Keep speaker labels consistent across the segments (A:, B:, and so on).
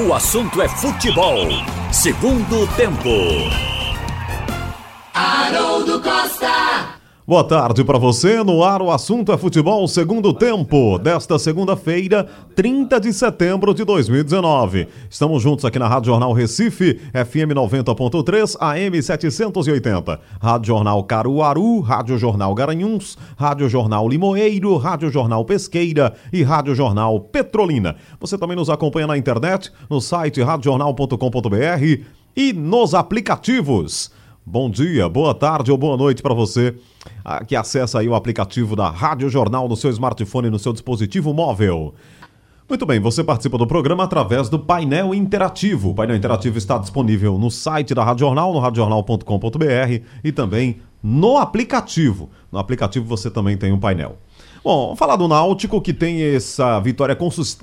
A: O assunto é futebol. Segundo tempo.
B: Haroldo Costa.
C: Boa tarde para você. No ar, o assunto é futebol segundo tempo, desta segunda-feira, 30 de setembro de 2019. Estamos juntos aqui na Rádio Jornal Recife, FM 90.3, AM 780. Rádio Jornal Caruaru, Rádio Jornal Garanhuns, Rádio Jornal Limoeiro, Rádio Jornal Pesqueira e Rádio Jornal Petrolina. Você também nos acompanha na internet, no site radiojornal.com.br e nos aplicativos. Bom dia, boa tarde ou boa noite para você ah, que acessa aí o aplicativo da Rádio Jornal no seu smartphone, no seu dispositivo móvel. Muito bem, você participa do programa através do painel interativo. O painel interativo está disponível no site da Rádio Jornal, no radiojornal.com.br e também no aplicativo. No aplicativo você também tem um painel. Bom, vamos falar do Náutico que tem essa vitória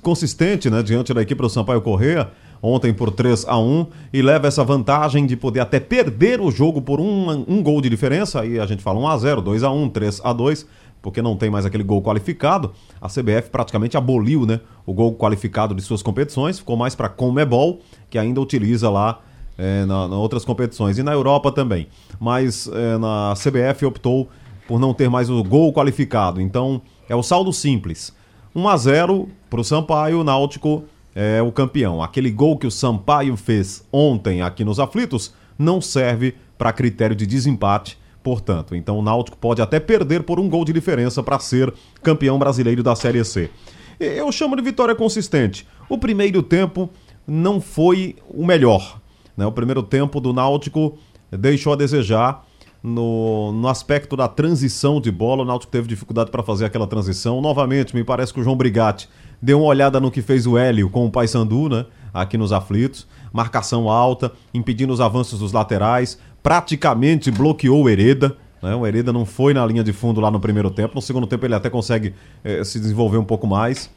C: consistente né, diante da equipe do Sampaio Correia ontem por 3 a 1 e leva essa vantagem de poder até perder o jogo por um, um gol de diferença. Aí a gente fala 1 a 0 2 a 1 3 a 2 porque não tem mais aquele gol qualificado. A CBF praticamente aboliu né, o gol qualificado de suas competições, ficou mais para Comebol, que ainda utiliza lá é, na, na, outras competições, e na Europa também. Mas é, na CBF optou por não ter mais o gol qualificado. Então é o saldo simples. 1 a 0 para o Sampaio, o Náutico é o campeão. Aquele gol que o Sampaio fez ontem aqui nos Aflitos não serve para critério de desempate, portanto. Então o Náutico pode até perder por um gol de diferença para ser campeão brasileiro da Série C. Eu chamo de vitória consistente. O primeiro tempo não foi o melhor. Né? O primeiro tempo do Náutico deixou a desejar no, no aspecto da transição de bola. O Náutico teve dificuldade para fazer aquela transição. Novamente, me parece que o João Brigatti deu uma olhada no que fez o Hélio com o Paysandu, né? Aqui nos aflitos. Marcação alta, impedindo os avanços dos laterais, praticamente bloqueou o Hereda. Né? O Hereda não foi na linha de fundo lá no primeiro tempo. No segundo tempo ele até consegue eh, se desenvolver um pouco mais.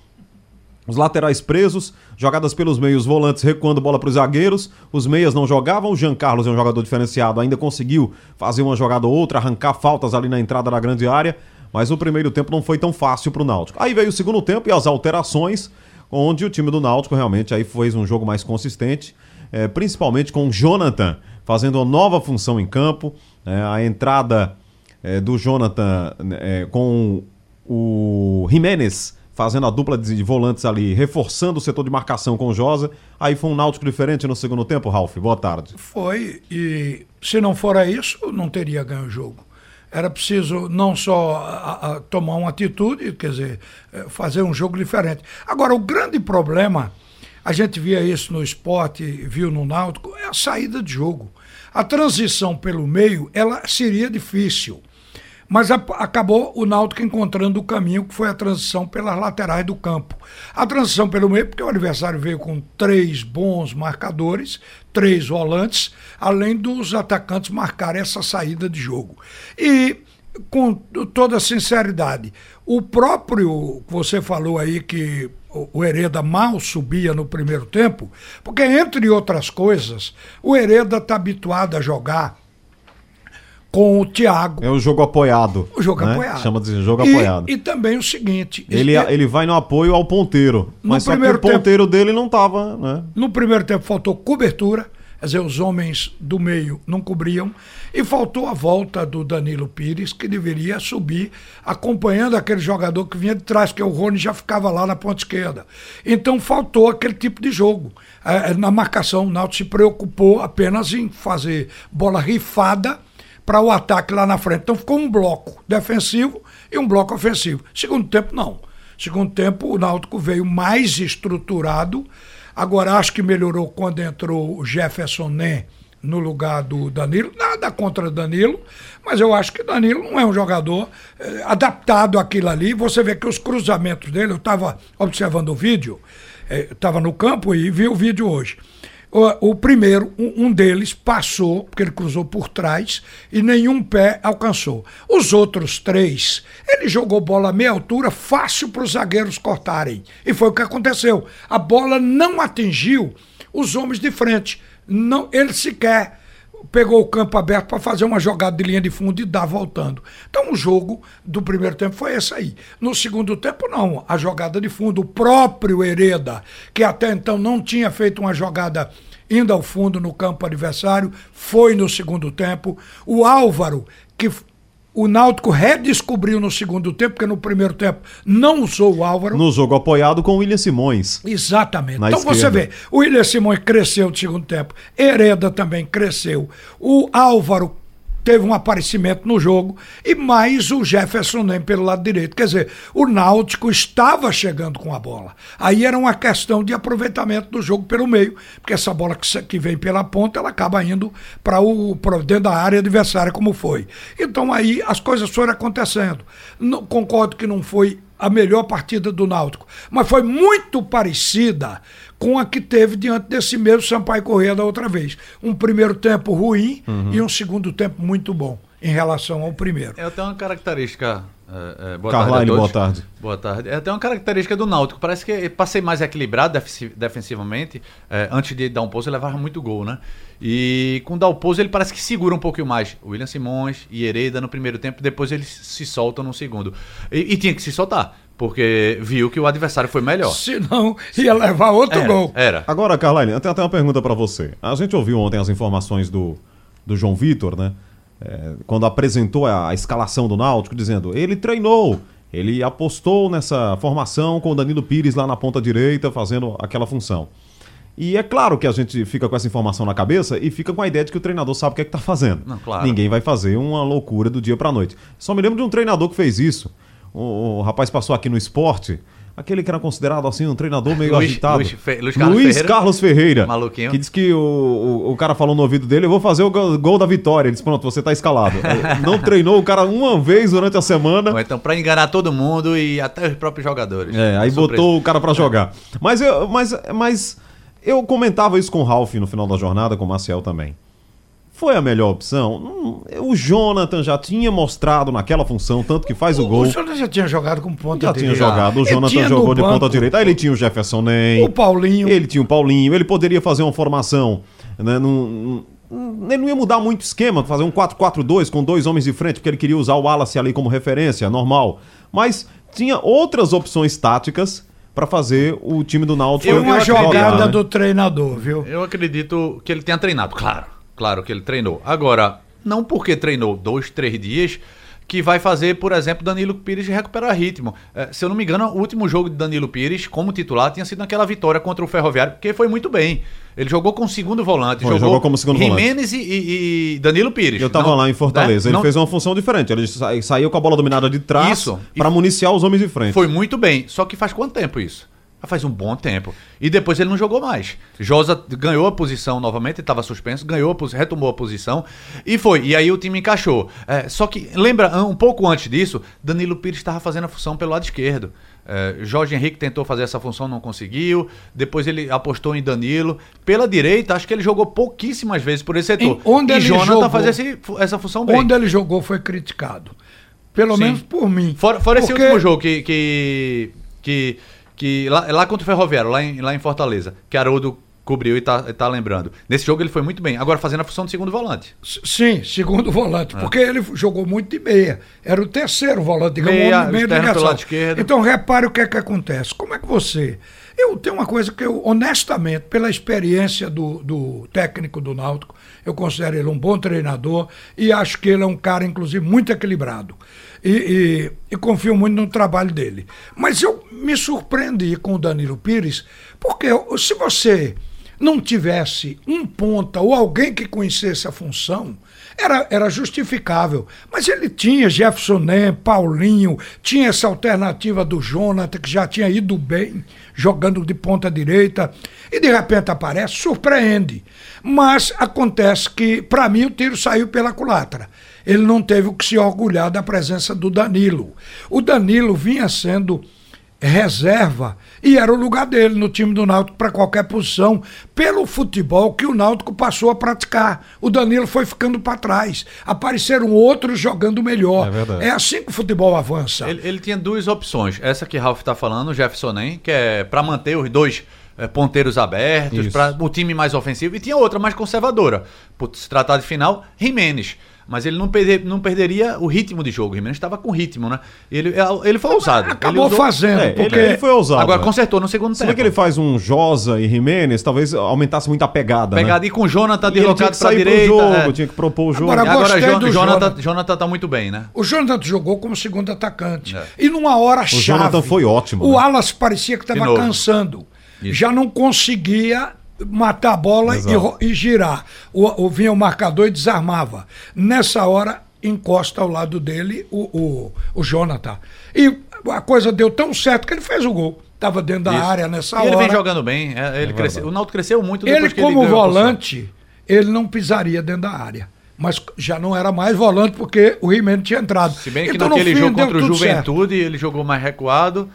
C: Os laterais presos, jogadas pelos meios, volantes recuando bola para os zagueiros. Os meias não jogavam. O Jean Carlos é um jogador diferenciado, ainda conseguiu fazer uma jogada ou outra, arrancar faltas ali na entrada da grande área mas o primeiro tempo não foi tão fácil para o Náutico. Aí veio o segundo tempo e as alterações, onde o time do Náutico realmente aí fez um jogo mais consistente, é, principalmente com o Jonathan fazendo uma nova função em campo, é, a entrada é, do Jonathan é, com o Jiménez fazendo a dupla de volantes ali, reforçando o setor de marcação com o Josa. Aí foi um Náutico diferente no segundo tempo, Ralf. Boa tarde.
D: Foi, e se não fora isso, não teria ganho o jogo era preciso não só a, a, tomar uma atitude, quer dizer, eh, fazer um jogo diferente. Agora, o grande problema, a gente via isso no esporte, viu no Náutico, é a saída de jogo. A transição pelo meio, ela seria difícil. Mas a, acabou o Náutico encontrando o caminho que foi a transição pelas laterais do campo. A transição pelo meio, porque o adversário veio com três bons marcadores, três volantes, além dos atacantes marcarem essa saída de jogo. E com toda sinceridade, o próprio, você falou aí que o Hereda mal subia no primeiro tempo, porque entre outras coisas, o Hereda está habituado a jogar com o Thiago.
C: É o jogo apoiado.
D: O jogo né? apoiado.
C: Chama de jogo e, apoiado.
D: E também o seguinte.
C: Ele, ele, ele vai no apoio ao ponteiro. Mas só que o ponteiro tempo, dele não estava. Né?
D: No primeiro tempo faltou cobertura. Quer dizer, os homens do meio não cobriam. E faltou a volta do Danilo Pires, que deveria subir acompanhando aquele jogador que vinha de trás, que o Rony já ficava lá na ponta esquerda. Então faltou aquele tipo de jogo. É, na marcação, o Náutico se preocupou apenas em fazer bola rifada para o ataque lá na frente. Então ficou um bloco defensivo e um bloco ofensivo. Segundo tempo, não. Segundo tempo, o Náutico veio mais estruturado. Agora, acho que melhorou quando entrou o Jefferson Nen no lugar do Danilo. Nada contra Danilo, mas eu acho que Danilo não é um jogador eh, adaptado àquilo ali. Você vê que os cruzamentos dele, eu estava observando o vídeo, estava eh, no campo e vi o vídeo hoje. O, o primeiro, um, um, deles, passou, porque ele cruzou por trás, e nenhum pé alcançou. Os outros três, ele jogou bola a meia altura, fácil para os zagueiros cortarem. E foi o que aconteceu. A bola não atingiu os homens de frente. Não, ele sequer pegou o campo aberto para fazer uma jogada de linha de fundo e dar voltando. Então o jogo do primeiro tempo foi esse aí. No segundo tempo, não. A jogada de fundo, o próprio Hereda, que até então não tinha feito uma jogada indo ao fundo no campo adversário, foi no segundo tempo. O Álvaro, que o Náutico redescobriu no segundo tempo, porque no primeiro tempo não usou o Álvaro.
C: No jogo apoiado com o William Simões.
D: Exatamente. Então esquerda. você vê, o William Simões cresceu no segundo tempo, Hereda também cresceu, o Álvaro teve um aparecimento no jogo, e mais o Jefferson nem pelo lado direito. Quer dizer, o Náutico estava chegando com a bola. Aí era uma questão de aproveitamento do jogo pelo meio, porque essa bola que, vem pela ponta, ela acaba indo para o pra dentro da área adversária, como foi. Então aí as coisas foram acontecendo. Não, concordo que não foi a melhor partida do Náutico, mas foi muito parecida com a que teve diante desse mesmo Sampaio Correia da outra vez. Um primeiro tempo ruim uhum. e um segundo tempo muito bom em relação ao primeiro.
E: É até uma característica.
C: É, é, boa Carline, tarde boa tarde.
E: Boa tarde. É até uma característica do Náutico. Parece que passei mais equilibrado defensivamente. É, antes de dar um pouso, ele levava muito gol, né? E com dar o pouso, ele parece que segura um pouquinho mais. William Simões e Hereda no primeiro tempo, depois eles se soltam no segundo. E, e tinha que se soltar porque viu que o adversário foi melhor.
D: Senão ia levar outro
E: era,
D: gol.
E: Era.
C: Agora, Carline, eu tenho até uma pergunta para você. A gente ouviu ontem as informações do, do João Vitor, né? É, quando apresentou a, a, escalação do Náutico, dizendo ele treinou, ele apostou nessa formação com o Danilo Pires lá na ponta direita, fazendo aquela função. E é claro que a gente fica com essa informação na cabeça e fica com a ideia de que o treinador sabe o que é que tá fazendo.
E: Não, claro.
C: Ninguém vai fazer uma loucura do dia para noite. Só me lembro de um treinador que fez isso o, o rapaz passou aqui no esporte. Aquele que era considerado assim um treinador meio
E: Luiz,
C: agitado.
E: Luiz, Fe, Luiz, Carlos,
C: Luiz
E: Ferreira,
C: Carlos Ferreira.
E: Maluquinho.
C: Que disse que o, o, o, cara falou no ouvido dele: Eu vou fazer o gol da vitória. Ele disse: Pronto, você tá escalado. Não treinou o cara uma vez durante a semana.
E: Ou então, pra enganar todo mundo e até os próprios jogadores.
C: É, aí Surpresa. botou o cara para jogar. Mas eu, mas, mas eu comentava isso com o Ralph no final da jornada, com o Marcel também. Foi a melhor opção? O Jonathan já tinha mostrado naquela função, tanto que faz o, o gol. O
D: Jonathan já tinha jogado com ponta
C: Já tinha jogado. O Jonathan jogou de ponta direita. Aí ele tinha o Jefferson Nem.
D: O Paulinho.
C: Ele tinha o Paulinho. Ele poderia fazer uma formação. Né, num, ele não ia mudar muito o esquema, fazer um 4-4-2 com dois homens de frente, porque ele queria usar o Wallace ali como referência, normal. Mas tinha outras opções táticas para fazer o time do Náutico.
D: Foi uma jogada né? do treinador, viu?
E: Eu acredito que ele tenha treinado, claro Claro que ele treinou. Agora, não porque treinou dois, três dias que vai fazer, por exemplo, Danilo Pires recuperar ritmo. É, se eu não me engano, o último jogo de Danilo Pires como titular tinha sido naquela vitória contra o Ferroviário, porque foi muito bem. Ele jogou com o segundo volante. Foi, jogou,
C: jogou como segundo
E: Jimenez volante. E, e Danilo Pires.
C: Eu tava não, lá em Fortaleza. Né? Ele não... fez uma função diferente. Ele sa saiu com a bola dominada de trás para municiar os homens de frente.
E: Foi muito bem. Só que faz quanto tempo isso? Faz um bom tempo. E depois ele não jogou mais. Josa ganhou a posição novamente, estava suspenso, ganhou a retomou a posição e foi. E aí o time encaixou. É, só que, lembra, um pouco antes disso, Danilo Pires estava fazendo a função pelo lado esquerdo. É, Jorge Henrique tentou fazer essa função, não conseguiu. Depois ele apostou em Danilo. Pela direita, acho que ele jogou pouquíssimas vezes por esse setor.
D: Em onde
E: e
D: ele Jonathan jogou,
E: fazia esse, essa função bem.
D: Onde ele jogou foi criticado. Pelo Sim. menos por mim.
E: Fora, fora porque... esse último jogo que, que, que que lá, lá contra o Ferroviário, lá em, lá em Fortaleza, que Haroldo cobriu e tá, tá lembrando. Nesse jogo ele foi muito bem. Agora fazendo a função de segundo volante.
D: Sim, segundo volante, é. porque ele jogou muito de meia. Era o terceiro volante, digamos, meia,
E: meia de lado esquerdo.
D: Então repare o que é que acontece. Como é que você... Eu tenho uma coisa que eu, honestamente, pela experiência do, do técnico do Náutico, eu considero ele um bom treinador e acho que ele é um cara, inclusive, muito equilibrado e, e, e, confio muito no trabalho dele. Mas eu me surpreendi com o Danilo Pires, porque se você não tivesse um ponta ou alguém que conhecesse a função, era, era justificável. Mas ele tinha Jefferson Paulinho, tinha essa alternativa do Jonathan, que já tinha ido bem, jogando de ponta direita, e de repente aparece, surpreende. Mas acontece que, para mim, o tiro saiu pela culatra ele não teve o que se orgulhar da presença do Danilo. O Danilo vinha sendo reserva e era o lugar dele no time do Náutico para qualquer posição, pelo futebol que o Náutico passou a praticar. O Danilo foi ficando para trás. Apareceram outros jogando melhor. É, é, assim que o futebol avança.
E: Ele, ele tinha duas opções. Essa que Ralf está falando, o Jefferson Nem, que é para manter os dois eh, ponteiros abertos, para o time mais ofensivo. E tinha outra mais conservadora. Por se tratar de final, Jimenez. Mas ele não, perder- não perderia o ritmo de jogo. O Jimenez estava com ritmo, né? Ele, ele foi ousado.
D: Acabou
E: ele usou-
D: fazendo,
C: É,
D: porque
C: ele, ele foi ousado.
E: Agora
C: né?
E: consertou no segundo
C: Se
E: tempo.
C: bem que ele faz um Josa e Jimenez, talvez aumentasse muito a pegada,
E: Pegada
C: né?
E: e com o Jonathan deslocado
C: sair
E: direita.
C: pro jogo,
E: é.
C: tinha que propor o jogo.
D: Agora,
E: agora Jon-
D: do
E: Jonathan,
D: Jonathan.
E: Jonathan tá muito bem, né?
D: O Jonathan jogou como segundo atacante.
E: É.
D: E numa hora chave.
C: Jonathan foi ótimo,
D: O
C: né?
D: Alas parecia que estava cansando.
E: Isso.
D: Já não conseguia matar a bola e, e girar. O, o- vinha o marcador e desarmava. Nessa hora, encosta ao lado dele o, o, o Jonathan. E a coisa deu tão certo que ele fez o gol. Estava dentro da
E: Isso.
D: área nessa
E: E
D: hora.
E: ele vem jogando bem. é, ele cresceu, o Náutico cresceu muito depois
D: Ele,
E: que
D: como
E: a posição.
D: volante, ele não pisaria dentro da área. Mas já não era mais volante porque o Jimenez tinha entrado.
E: Se bem que
D: Então, no
E: naquele
D: fim,
E: jogo contra o
D: tudo certo.
E: Juventude, ele jogou mais recuado.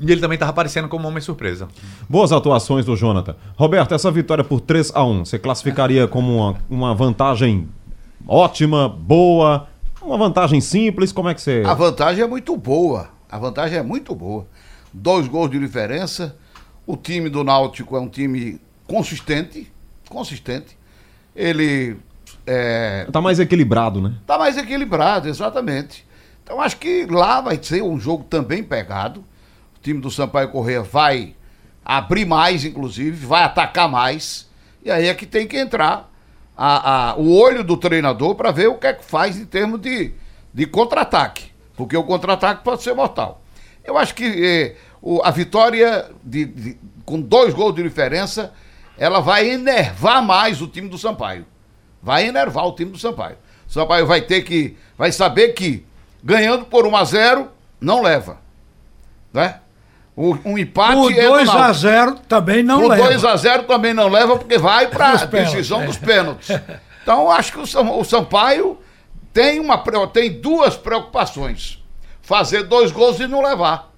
E: E ele também estava aparecendo como homem surpresa.
C: Boas atuações do Jonathan. Roberto, essa vitória por 3 a 1 você classificaria como uma, uma vantagem ótima, boa, uma vantagem simples? Como é que você.
F: A vantagem é muito boa. A vantagem é muito boa. Dois gols de diferença. O time do Náutico é um time consistente. Consistente. Ele é,
C: Tá mais equilibrado, né?
F: tá mais equilibrado, exatamente. Então acho que lá vai ser um jogo também pegado. O time do Sampaio Correia vai abrir mais, inclusive, vai atacar mais. E aí é que tem que entrar a- a- o olho do treinador para ver o que é que faz em termos de, de contra-ataque. Porque o contra-ataque pode ser mortal. Eu acho que eh, o- a vitória de- de- com dois gols de diferença, ela vai enervar mais o time do Sampaio vai enervar o time do Sampaio. O Sampaio vai ter que, vai saber que ganhando por 1 a 0 não leva, né? O, um empate
D: Por
F: é do
D: 2 a
F: Náutico.
D: 0 também não
F: Por
D: leva.
F: 2 a 0 também não leva porque vai para a decisão
D: é.
F: dos pênaltis. Então acho que o, Sam- o Sampaio tem uma tem duas preocupações: fazer dois gols e não levar.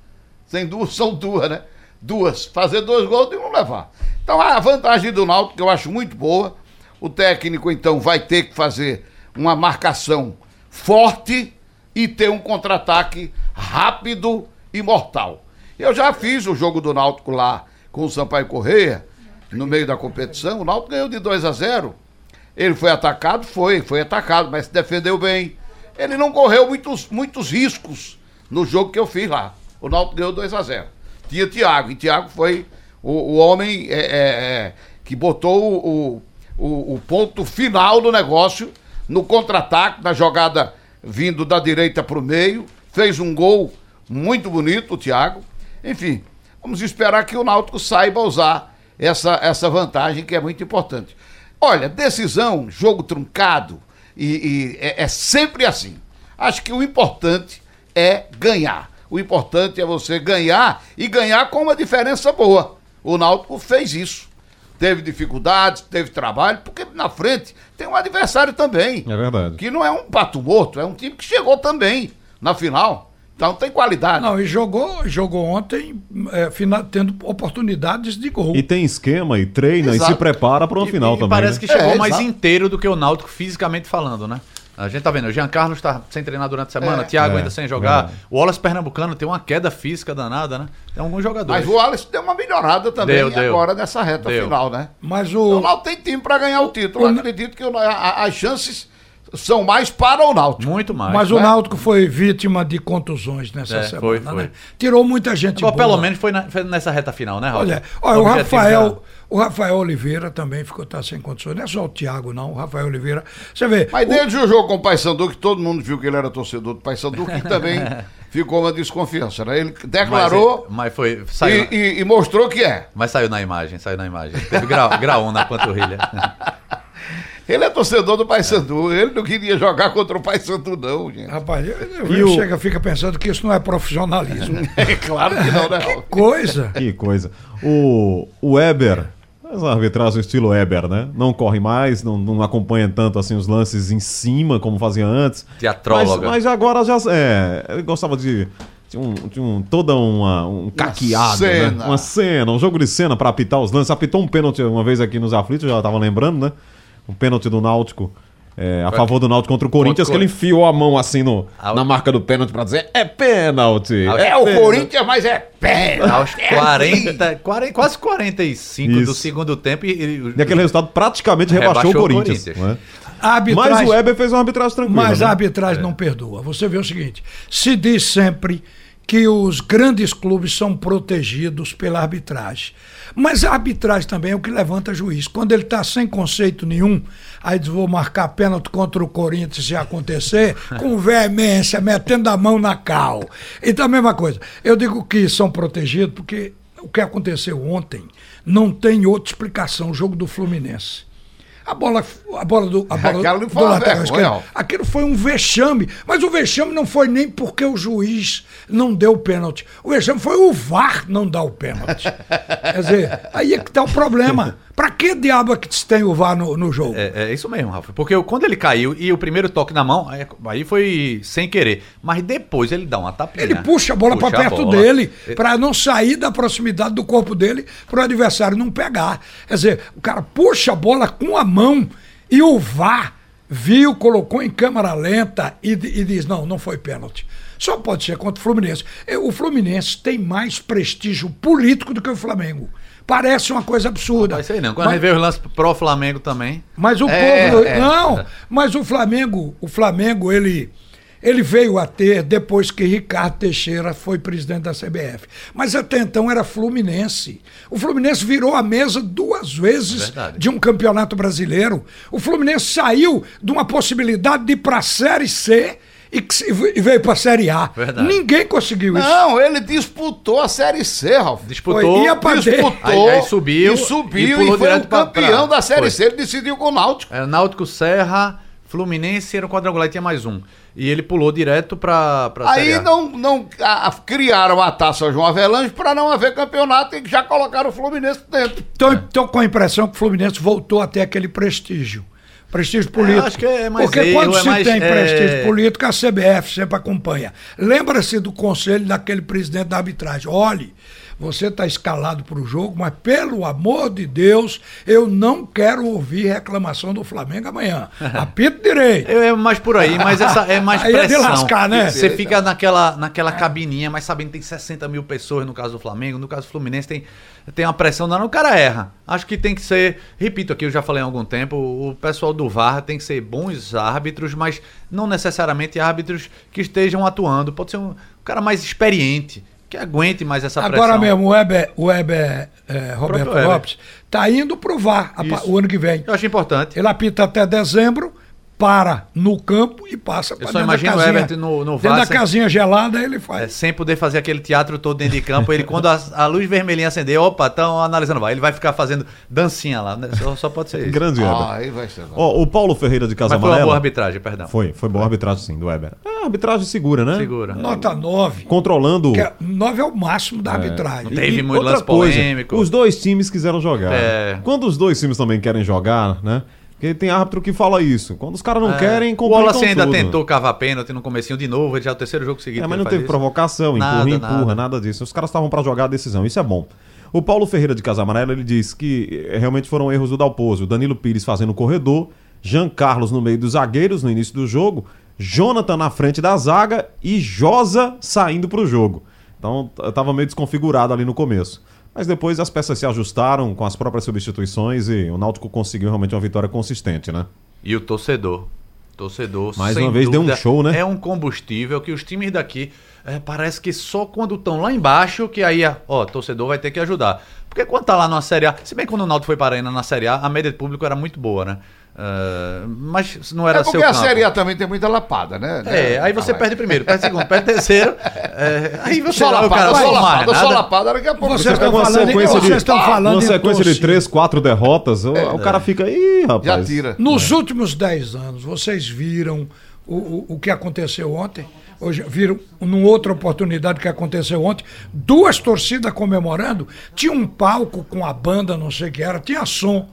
F: Tem duas, são duas, né? Duas, fazer dois gols e não levar. Então a vantagem do Náutico que eu acho muito boa. O técnico então vai ter que fazer uma marcação forte e ter um contra-ataque rápido e mortal. Eu já fiz o jogo do Náutico lá com o Sampaio Correia, no meio da competição. O Náutico ganhou de 2 a 0. Ele foi atacado? Foi, foi atacado, mas se defendeu bem. Ele não correu muitos, muitos riscos no jogo que eu fiz lá. O Náutico ganhou 2 a 0. Tinha Thiago, e Thiago foi o, o homem é, é, é, que botou o, o, o ponto final do negócio no contra-ataque, na jogada vindo da direita para o meio. Fez um gol muito bonito, o Thiago. Enfim, vamos esperar que o Náutico saiba usar essa, essa vantagem que é muito importante. Olha, decisão, jogo truncado, e, e é, é sempre assim. Acho que o importante é ganhar. O importante é você ganhar e ganhar com uma diferença boa. O Náutico fez isso. Teve dificuldades, teve trabalho, porque na frente tem um adversário também.
C: É verdade.
F: Que não é um pato morto, é um time que chegou também na final. Então tem qualidade.
D: Não, e jogou, jogou ontem é, fina- tendo oportunidades de gol.
C: E tem esquema e treina e
F: Exato.
C: se prepara para uma
E: E-
C: final
E: e,
C: também.
E: parece
C: né?
E: que chegou
F: É,
E: mais
F: exato.
E: inteiro do que o Náutico fisicamente falando, né? A gente tá vendo, o Jean Carlos tá sem treinar durante a semana,
F: É.
E: Thiago
C: É,
E: ainda sem jogar.
C: verdade.
E: O Wallace Pernambucano tem uma queda física danada, né? Tem alguns jogadores.
F: Mas o Alisson deu uma melhorada também
E: Deu, deu.
F: agora nessa reta
E: Deu.
F: final, né?
D: Mas
F: O
D: o.
F: Náutico tem time para ganhar o título. Eu acredito que o- a- a- as chances são mais para o Náutico.
E: Muito mais.
D: Mas o
F: né?
D: Náutico foi vítima de contusões nessa
E: É,
D: semana,
E: foi, foi.
D: né? Tirou muita gente boa.
E: pelo menos foi, na- foi nessa reta final, né, Raul?
D: Olha, olha o,
E: objetivo
D: Rafael, o Rafael Oliveira também ficou tá sem condições. Não é só o Thiago, não. O Rafael Oliveira. Você vê.
F: Mas
D: o-
F: desde o jogo com o Paysandu, que todo mundo viu que ele era torcedor do Paysandu, que também ficou uma desconfiança, né? Ele declarou
E: Mas, mas foi. Saiu,
F: e, e- e mostrou que é.
E: Mas saiu na imagem, saiu na imagem. Teve grau, grau 1 na panturrilha.
F: Ele é torcedor do Paysandu. Ele não queria jogar contra o Paysandu, não, gente.
D: Rapaz, eu, eu-
C: E
D: eu
C: o-
D: chega, fica pensando que isso não é profissionalismo.
F: É claro que não, né? Raul?
D: Coisa.
C: Que coisa. O, o Weber, mas a arbitragem estilo Weber, né? Não corre mais, não, não acompanha tanto assim os lances em cima como fazia antes.
E: Teatróloga.
C: Mas, mas agora já é. Ele gostava de. Tinha, um, tinha um- toda uma, um caqueado,
F: cena.
C: né? Uma cena, um jogo de cena pra apitar os lances. Apitou um pênalti uma vez aqui nos aflitos, já tava lembrando, né? Um pênalti do Náutico é, a favor do Náutico contra o Corinthians, que ele enfiou a mão assim no, na marca do pênalti pra dizer é pênalti.
E: Ao-
F: É o
C: pênalti."
F: Corinthians, mas é pé.
E: Aos 40, 40, quase 45 do
C: Isso.
E: segundo tempo e, e-
C: E aquele resultado praticamente rebaixou,
E: Rebaixou
C: o
E: o
C: Corinthians.
E: Corinthians.
C: né? Mas o Weber fez uma arbitragem tranquila.
D: Mas
C: né?
D: a arbitragem não perdoa. Você vê o seguinte: se diz sempre que os grandes clubes são protegidos pela arbitragem. Mas a arbitragem também é o que levanta juiz. Quando ele está sem conceito nenhum, aí diz: vou marcar pênalti contra o Corinthians se acontecer, com veemência, metendo a mão na cal. Então a mesma coisa. Eu digo que são protegidos porque o que aconteceu ontem não tem outra explicação. O jogo do Fluminense. A bola, a bola do. A bola
F: Aquela não
D: do
F: uma
D: lateral esquerdo. Aquilo foi um vexame. Mas o vexame não foi nem porque o juiz não deu o pênalti. O vexame foi o VAR não dar o pênalti. Quer dizer, aí é que tá o problema. Pra que diabo é que se tem o VAR no, no jogo?
E: É, é isso mesmo, Rafa. Porque quando ele caiu e o primeiro toque na mão, aí, foi sem querer. Mas depois ele dá uma tapinha.
D: Ele puxa a bola pra
E: Puxa a
D: perto
E: bola.
D: dele, pra não sair da proximidade do corpo dele, pro adversário não pegar. Quer dizer, o cara puxa a bola com a mão e o VAR viu, colocou em câmera lenta e, e diz: não, não foi pênalti. Só pode ser contra o Fluminense. O Fluminense tem mais prestígio político do que o Flamengo. Parece uma coisa absurda.
E: Não, isso aí não. Quando
D: Mas-
E: a gente vê os lances pro Flamengo também.
D: mas o
F: É,
D: povo.
F: é.
D: Não, mas o Flamengo, o Flamengo, ele. Ele veio a ter depois que Ricardo Teixeira foi presidente da CBF. Mas até então era Fluminense. O Fluminense virou a mesa duas vezes
E: Verdade.
D: de um campeonato brasileiro. O Fluminense saiu de uma possibilidade de ir para a Série C e, que se- e veio para a Série A.
E: Verdade.
D: Ninguém conseguiu isso.
F: Não, ele disputou a Série C, Ralf.
E: Disputou.
D: Foi, ia pra.
F: Disputou.
E: Aí- aí subiu
F: E subiu
E: e
F: e, foi o
E: pra-
F: campeão
E: pra-
F: da Série
E: foi.
F: C. Ele decidiu com o Náutico.
E: É, Náutico Serra, Fluminense era um quadrangular e tinha mais um. E ele pulou direto pra, pra Série
F: Aí
E: A.
F: não, não a- a- criaram a taça João Avelange para não haver campeonato e já colocaram o Fluminense dentro.
D: Estou tô com a impressão que o Fluminense voltou a ter aquele prestígio. Prestígio político.
E: acho que é mais
D: Porque
E: erro,
D: quando
E: é
D: se
E: mais,
D: tem
E: é-
D: prestígio político, a CBF sempre acompanha. Lembra-se do conselho daquele presidente da arbitragem. Olhe, você está escalado para o jogo, mas pelo amor de Deus, eu não quero ouvir reclamação do Flamengo amanhã. Apito direito.
E: É mais por aí, mas essa é mais
D: Aí é de
E: pressão.
D: lascar, né?
E: Você fica naquela, naquela cabininha, mas sabendo que tem 60 mil pessoas no caso do Flamengo, no caso do Fluminense tem, tem uma pressão danada, o cara erra. Acho que tem que ser, repito aqui, eu já falei há algum tempo, o pessoal do VAR tem que ser bons árbitros, mas não necessariamente árbitros que estejam atuando. Pode ser um, cara mais experiente, que aguente mais essa pressão.
D: Agora mesmo, o Weber, o Weber eh, Roberto
E: Weber.
D: Lopes está indo pro VAR a pa-
E: Isso.
D: o ano que vem.
E: Eu acho importante.
D: Ele apita até dezembro, para no campo e passa para
E: só imagino o Everton no- no
D: Dentro da casinha gelada ele
E: É,
D: faz.
E: sem poder fazer aquele teatro todo dentro de campo, ele quando a, a luz vermelhinha acender, opa, estão analisando, vai. Ele vai ficar fazendo dancinha lá, né? Só, só pode ser isso.
C: Grande Weber.
F: Ah, aí vai ser.
C: o Paulo Ferreira de Casa
E: Mas foi uma boa
C: Amarela.
E: arbitragem, perdão.
C: Foi, foi boa arbitragem sim, do Weber. É, arbitragem segura, né?
E: Segura.
D: Nota 9.
C: Controlando.
D: Que é, 9 é o máximo da arbitragem.
E: Não Teve
C: E
E: muito lance
C: coisa,
E: polêmico.
C: Os dois times quiseram jogar.
E: É.
C: Quando os dois times também querem jogar, né? Porque tem árbitro que fala isso. Quando os caras não
E: É.
C: querem,
E: O
C: complicam
E: Wallace ainda
C: tudo.
E: tentou cavar pênalti no comecinho de novo, já é o terceiro jogo seguido.
C: É, mas não teve
E: isso.
C: provocação, empurra,
E: Nada,
C: empurra,
E: nada.
C: nada. disso. Os caras estavam pra jogar a decisão, isso é bom. O Paulo Ferreira de Casa Amarela, ele diz que eh, realmente foram erros do Dalpozo. O Danilo Pires fazendo o corredor, Jean Carlos no meio dos zagueiros no início do jogo, Jonathan na frente da zaga e Josa saindo pro jogo. Então t- tava meio desconfigurado ali no começo. Mas depois as peças se ajustaram com as próprias substituições e o Náutico conseguiu realmente uma vitória consistente, né?
E: E o torcedor. Torcedor,
C: Mais uma vez deu um
E: dúvida,
C: show, né?
E: É um combustível que os times daqui é, parece que só quando estão lá embaixo que aí, ó, torcedor vai ter que ajudar. Porque quando tá lá na Série A, se bem que quando o Náutico foi para a Arena na Série A, a média de público era muito boa, né? É, mas não era
F: É porque
E: seu
F: a
E: campo.
F: Série A também tem muita lapada, né?
E: É, aí você
F: Ah,
E: perde primeiro, perde segundo, perde terceiro. é, aí você
F: Só
E: o cara
F: lapada,
E: vai
F: só lapada, só lapada, daqui a pouco
D: Vocês
F: você
D: estão
C: uma
D: falando,
C: sequência de-
D: vocês estão falando
C: Uma sequência de três, quatro derrotas, o, o cara fica. Ih, rapaz.
F: já tira.
D: Nos últimos 10 anos, vocês viram o, o, o que aconteceu ontem? Hoje, viram numa outra oportunidade que aconteceu ontem, duas torcidas comemorando, tinha um palco com a banda, não sei o que era, tinha som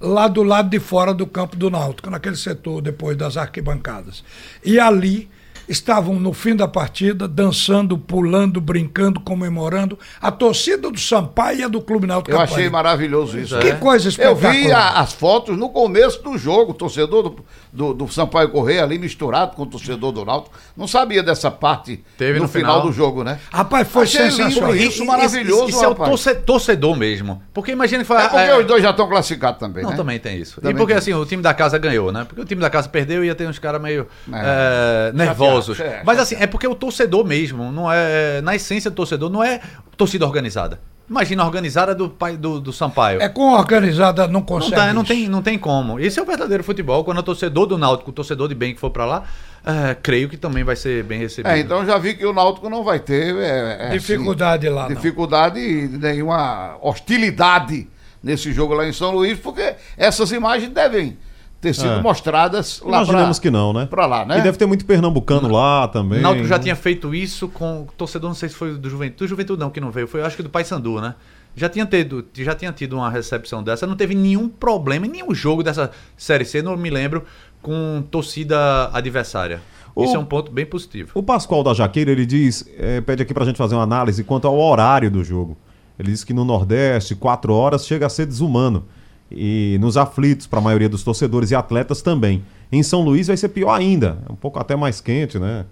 D: lá do lado de fora do campo do Náutico, naquele setor depois das arquibancadas. E ali estavam no fim da partida, dançando, pulando, brincando, comemorando. A torcida do Sampaio e a do Clube Náutico
F: Eu achei maravilhoso isso.
D: Que coisa
F: Eu
D: espetacular.
F: vi a- as fotos no começo do jogo, o torcedor do, do, do Sampaio Correia ali misturado com o torcedor do Náutico. Não sabia dessa parte
E: Teve
F: no,
E: no
F: final,
E: final.
F: do jogo, né?
D: Rapaz, foi
F: Achei lindo
D: sensacional.
F: isso, maravilhoso,
E: Isso, é o
F: rapaz.
E: torce- torcedor mesmo. Porque imagina que foi.
F: É porque
E: é-
F: os dois já estão classificados também,
E: Não,
F: né?
E: também tem isso.
F: Também
E: e porque
F: tem.
E: assim, o time da casa ganhou, né? Porque o time da casa perdeu e ia ter uns caras meio
F: É.
E: é, nervosos.
F: Chateado, é,
E: Mas assim, é porque o torcedor mesmo, não é. Na essência do torcedor, não é torcida organizada. Imagina a organizada do, pai, do, do Sampaio.
D: É com a organizada não
E: Não,
D: consegue.
E: tá, não, tem, não tem como. Esse é o verdadeiro futebol. Quando o torcedor do Náutico, o torcedor de bem que for pra lá, é, creio que também vai ser bem recebido.
F: É, então já vi que o Náutico não vai ter é, é,
D: Dificuldade lá,
F: assim,
D: não.
F: dificuldade e nenhuma hostilidade nesse jogo lá em São Luís, porque essas imagens devem ter sido
C: É.
F: mostradas lá
C: Imaginamos
F: pra,
C: que não, né?
F: pra lá, né?
C: E deve ter muito pernambucano lá também.
E: O Náutico já tinha feito isso com o torcedor, não sei se foi do Juventude, do Juventude não, que não veio, foi acho que do Paysandu, né? Já tinha, tido, já tinha tido uma recepção dessa, não teve nenhum problema, em nenhum jogo dessa Série C, não me lembro, com torcida adversária.
C: O-
E: Isso é um ponto bem positivo.
C: O Pascoal da Jaqueira, ele diz, eh, pede aqui pra gente fazer uma análise quanto ao horário do jogo. Ele diz que no Nordeste, quatro horas chega a ser desumano. E nos aflitos, para a maioria dos torcedores e atletas também. Em São Luís vai ser pior ainda. É um pouco até mais quente, né?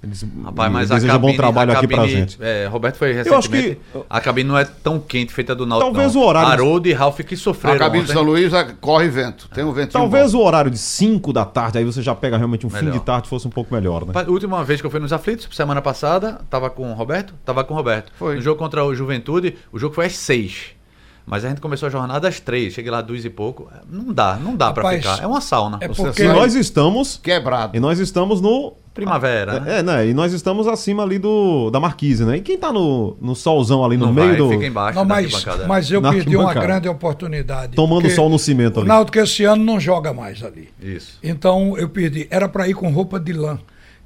C: Eles
E: Rapaz, mas
C: e
E: a
C: deseja
E: cabine,
C: bom trabalho
E: a
C: aqui pra
E: cabine-
C: gente.
E: É, Roberto foi
C: Eu acho
E: recentemente.
C: que-
E: A cabine não é tão quente feita do Náutico.
C: Talvez
E: não.
C: o horário-
E: Haroldo e Ralf que sofreram.
F: A cabine de
E: ontem.
F: São Luís corre vento, tem um ventinho
C: Talvez
F: bom.
C: o horário de 5 da tarde, aí você já pega realmente um fim
E: Melhor.
C: de tarde, fosse um pouco melhor, né?
E: A última vez que eu fui nos aflitos, semana passada, tava com o Roberto? Tava com o Roberto.
F: Foi.
E: No jogo contra o Juventude, o jogo foi às seis. Mas a gente começou a jornada às três, cheguei lá às duas e pouco. Não dá, não dá pra
D: Rapaz,
E: ficar. É uma sauna.
D: é porque-
C: E nós estamos.
F: quebrado.
C: E nós estamos no.
E: Primavera, né?
C: É, né? E nós estamos acima ali do da Marquise, né? E quem tá no, no solzão ali no
E: Não
C: meio
E: vai,
C: do.
E: fica embaixo
D: Não, mas, mas eu
C: Na
D: perdi uma grande oportunidade.
C: Tomando sol no cimento
D: O
C: ali.
D: Náutico esse ano não joga mais ali.
E: Isso.
D: Então eu perdi. Era para ir com roupa de lã.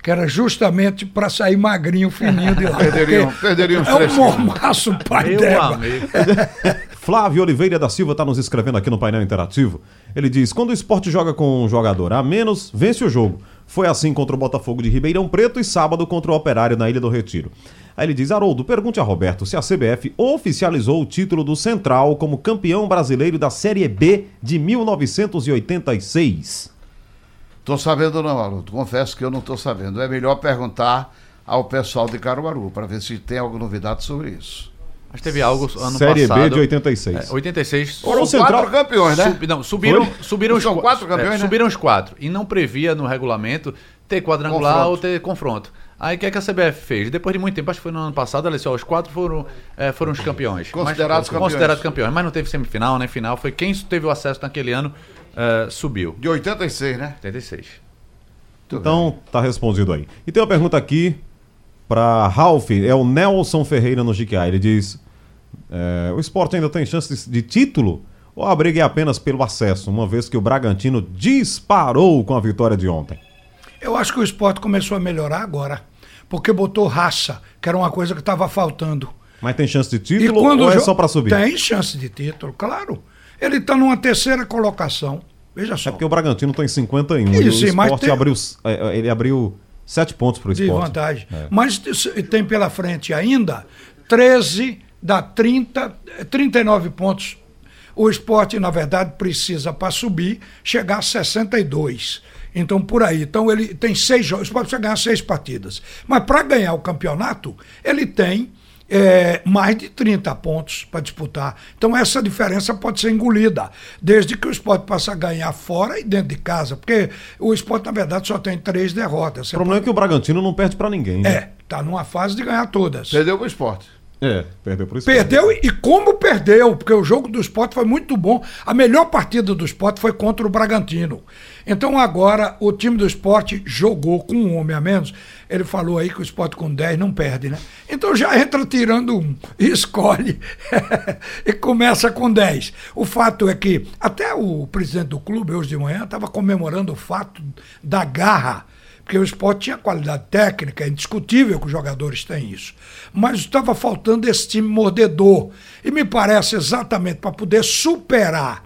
D: Que era justamente para sair magrinho, fininho de lá.
F: Perderiam- perderiam
D: É um mormaço pai
E: Meu
D: d'égua.
E: amigo.
C: Flávio Oliveira da Silva está nos escrevendo aqui no painel interativo. Ele diz: quando o esporte joga com um jogador a menos, vence o jogo. Foi assim contra o Botafogo de Ribeirão Preto e sábado contra o Operário na Ilha do Retiro. Aí ele diz: Haroldo, pergunte a Roberto se a CBF oficializou o título do Central como campeão brasileiro da Série B de 1986.
F: Tô sabendo não, Haroldo. Confesso que eu não tô sabendo. É melhor perguntar ao pessoal de Caruaru para ver se tem alguma novidade sobre isso.
E: Mas teve algo ano
C: Série
E: passado.
C: B de 86.
E: É, 86.
F: Foram
C: Central-
F: quatro campeões, né?
E: Sub- não, subiram,
C: Foi?
E: subiram os
F: quatro campeões,
E: é,
F: né?
E: Subiram os quatro. E não previa no regulamento ter quadrangular
F: Confronto.
E: ou ter confronto. Aí o que, é que a CBF fez? Depois de muito tempo, acho que foi no ano passado, ela disse, ó, os quatro foram, é, foram os campeões.
F: Considerados
E: Mas-
F: campeões.
E: Considerados campeões. Mas não teve semifinal, nem final. Foi quem teve o acesso naquele ano, é, subiu.
F: De 86, né?
E: 86.
F: Muito
C: Então, tá respondido aí. E tem uma pergunta aqui para Ralph, é o Nelson Ferreira no GQA. Ele diz: é, o esporte ainda tem chance de, de título? Ou a briga é apenas pelo acesso, uma vez que o Bragantino disparou com a vitória de ontem?
D: Eu acho que o esporte começou a melhorar agora. Porque botou raça, que era uma coisa que estava faltando.
C: Mas tem chance de
D: E
C: título
D: quando
C: ou é só para subir?
D: Tem chance de título, claro. Ele está numa terceira colocação. Veja só.
C: É porque o Bragantino tem 51
D: Isso,
C: e o
D: sim,
C: esporte
D: tem-
C: abriu, é, ele abriu 7 pontos para o
D: de
C: esporte.
D: vantagem.
C: É.
D: Mas tem pela frente ainda 13 dá 30, eh, 39 pontos. O esporte, na verdade, precisa, para subir, chegar a 62. Então, por aí. Então, ele tem seis jogos. O esporte precisa ganhar seis partidas. Mas para ganhar o campeonato, ele tem eh, mais de 30 pontos para disputar. Então, essa diferença pode ser engolida, desde que o esporte passe a ganhar fora e dentro de casa. Porque o esporte, na verdade, só tem três derrotas.
C: O problema é que o Bragantino não perde para ninguém. né?
D: é, tá numa fase de ganhar todas.
F: Perdeu pro esporte.
C: É, perdeu por esporte.
D: Perdeu e como perdeu, porque o jogo do esporte foi muito bom. A melhor partida do esporte foi contra o Bragantino. Então agora o time do esporte jogou com um homem a menos. Ele falou aí que o esporte com 10 não perde, né? Então já entra tirando um e escolhe e começa com 10. O fato é que até o presidente do clube, hoje de manhã, estava comemorando o fato da garra porque o esporte tinha qualidade técnica, é indiscutível que os jogadores têm isso. Mas estava faltando esse time mordedor. E me parece exatamente para poder superar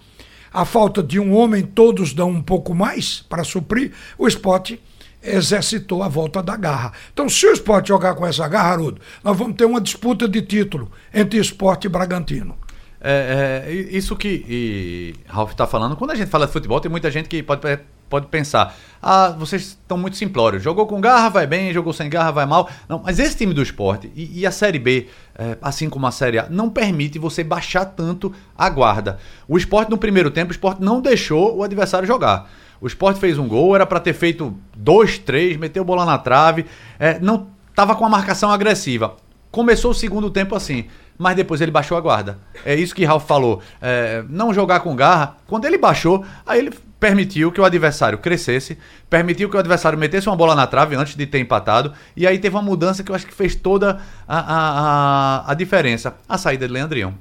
D: a falta de um homem, todos dão um pouco mais para suprir, o esporte exercitou a volta da garra. Então, se o esporte jogar com essa garra, Haroldo, nós vamos ter uma disputa de título entre esporte e Bragantino.
E: É, é, isso que e, Ralf está falando, quando a gente fala de futebol, tem muita gente que pode, pode pensar: ah, vocês estão muito simplórios. Jogou com garra, vai bem, jogou sem garra, vai mal. Não, mas esse time do esporte e, e a Série B, é, assim como a Série A, não permite você baixar tanto a guarda. O esporte, no primeiro tempo, o esporte não deixou o adversário jogar. O esporte fez um gol, era para ter feito dois, três, meteu bola na trave, é, não estava com a marcação agressiva. Começou o segundo tempo assim mas depois ele baixou a guarda. É isso que Ralf falou. É, não jogar com garra. Quando ele baixou, aí ele permitiu que o adversário crescesse, permitiu que o adversário metesse uma bola na trave antes de ter empatado, e aí teve uma mudança que eu acho que fez toda a, a, a, diferença. A saída de Leandrinho.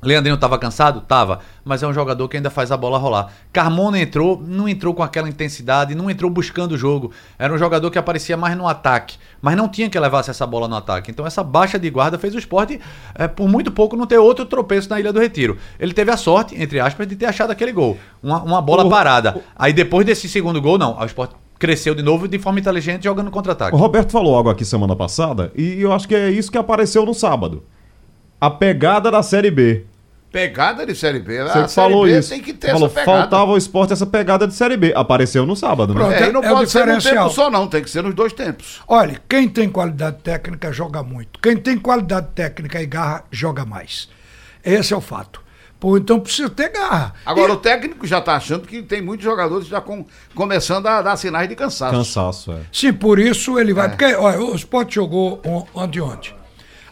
E: Leandrinho estava cansado? Tava, mas é um jogador que ainda faz a bola rolar. Carmona entrou, não entrou com aquela intensidade, não entrou buscando o jogo. Era um jogador que aparecia mais no ataque, mas não tinha que levasse essa bola no ataque. Então essa baixa de guarda fez o esporte, é, por muito pouco, não ter outro tropeço na Ilha do Retiro. Ele teve a sorte, entre aspas, de ter achado aquele gol. Uma, uma bola o, parada. O, Aí depois desse segundo gol, não. O esporte cresceu de novo de forma inteligente jogando contra-ataque.
C: O Roberto falou algo aqui semana passada, e eu acho que é isso que apareceu no sábado a pegada da Série B.
F: Pegada de Série B.
C: Você
F: a
C: falou
F: B
C: isso.
F: tem que ter
C: falou,
F: essa pegada.
C: Faltava ao esporte essa pegada de Série B. Apareceu no sábado, né?
F: Pronto, é, e não
D: é
F: pode ser num tempo só, não. Tem que ser nos dois tempos.
D: Olha, quem tem qualidade técnica joga muito. Quem tem qualidade técnica e garra joga mais. Esse é o fato. Pô, então precisa ter garra.
F: Agora, e... o técnico já está achando que tem muitos jogadores já com, começando a dar sinais de cansaço.
C: Cansaço, é.
D: Sim, por isso ele vai. É. Porque olha, o Sport jogou ontem ontem.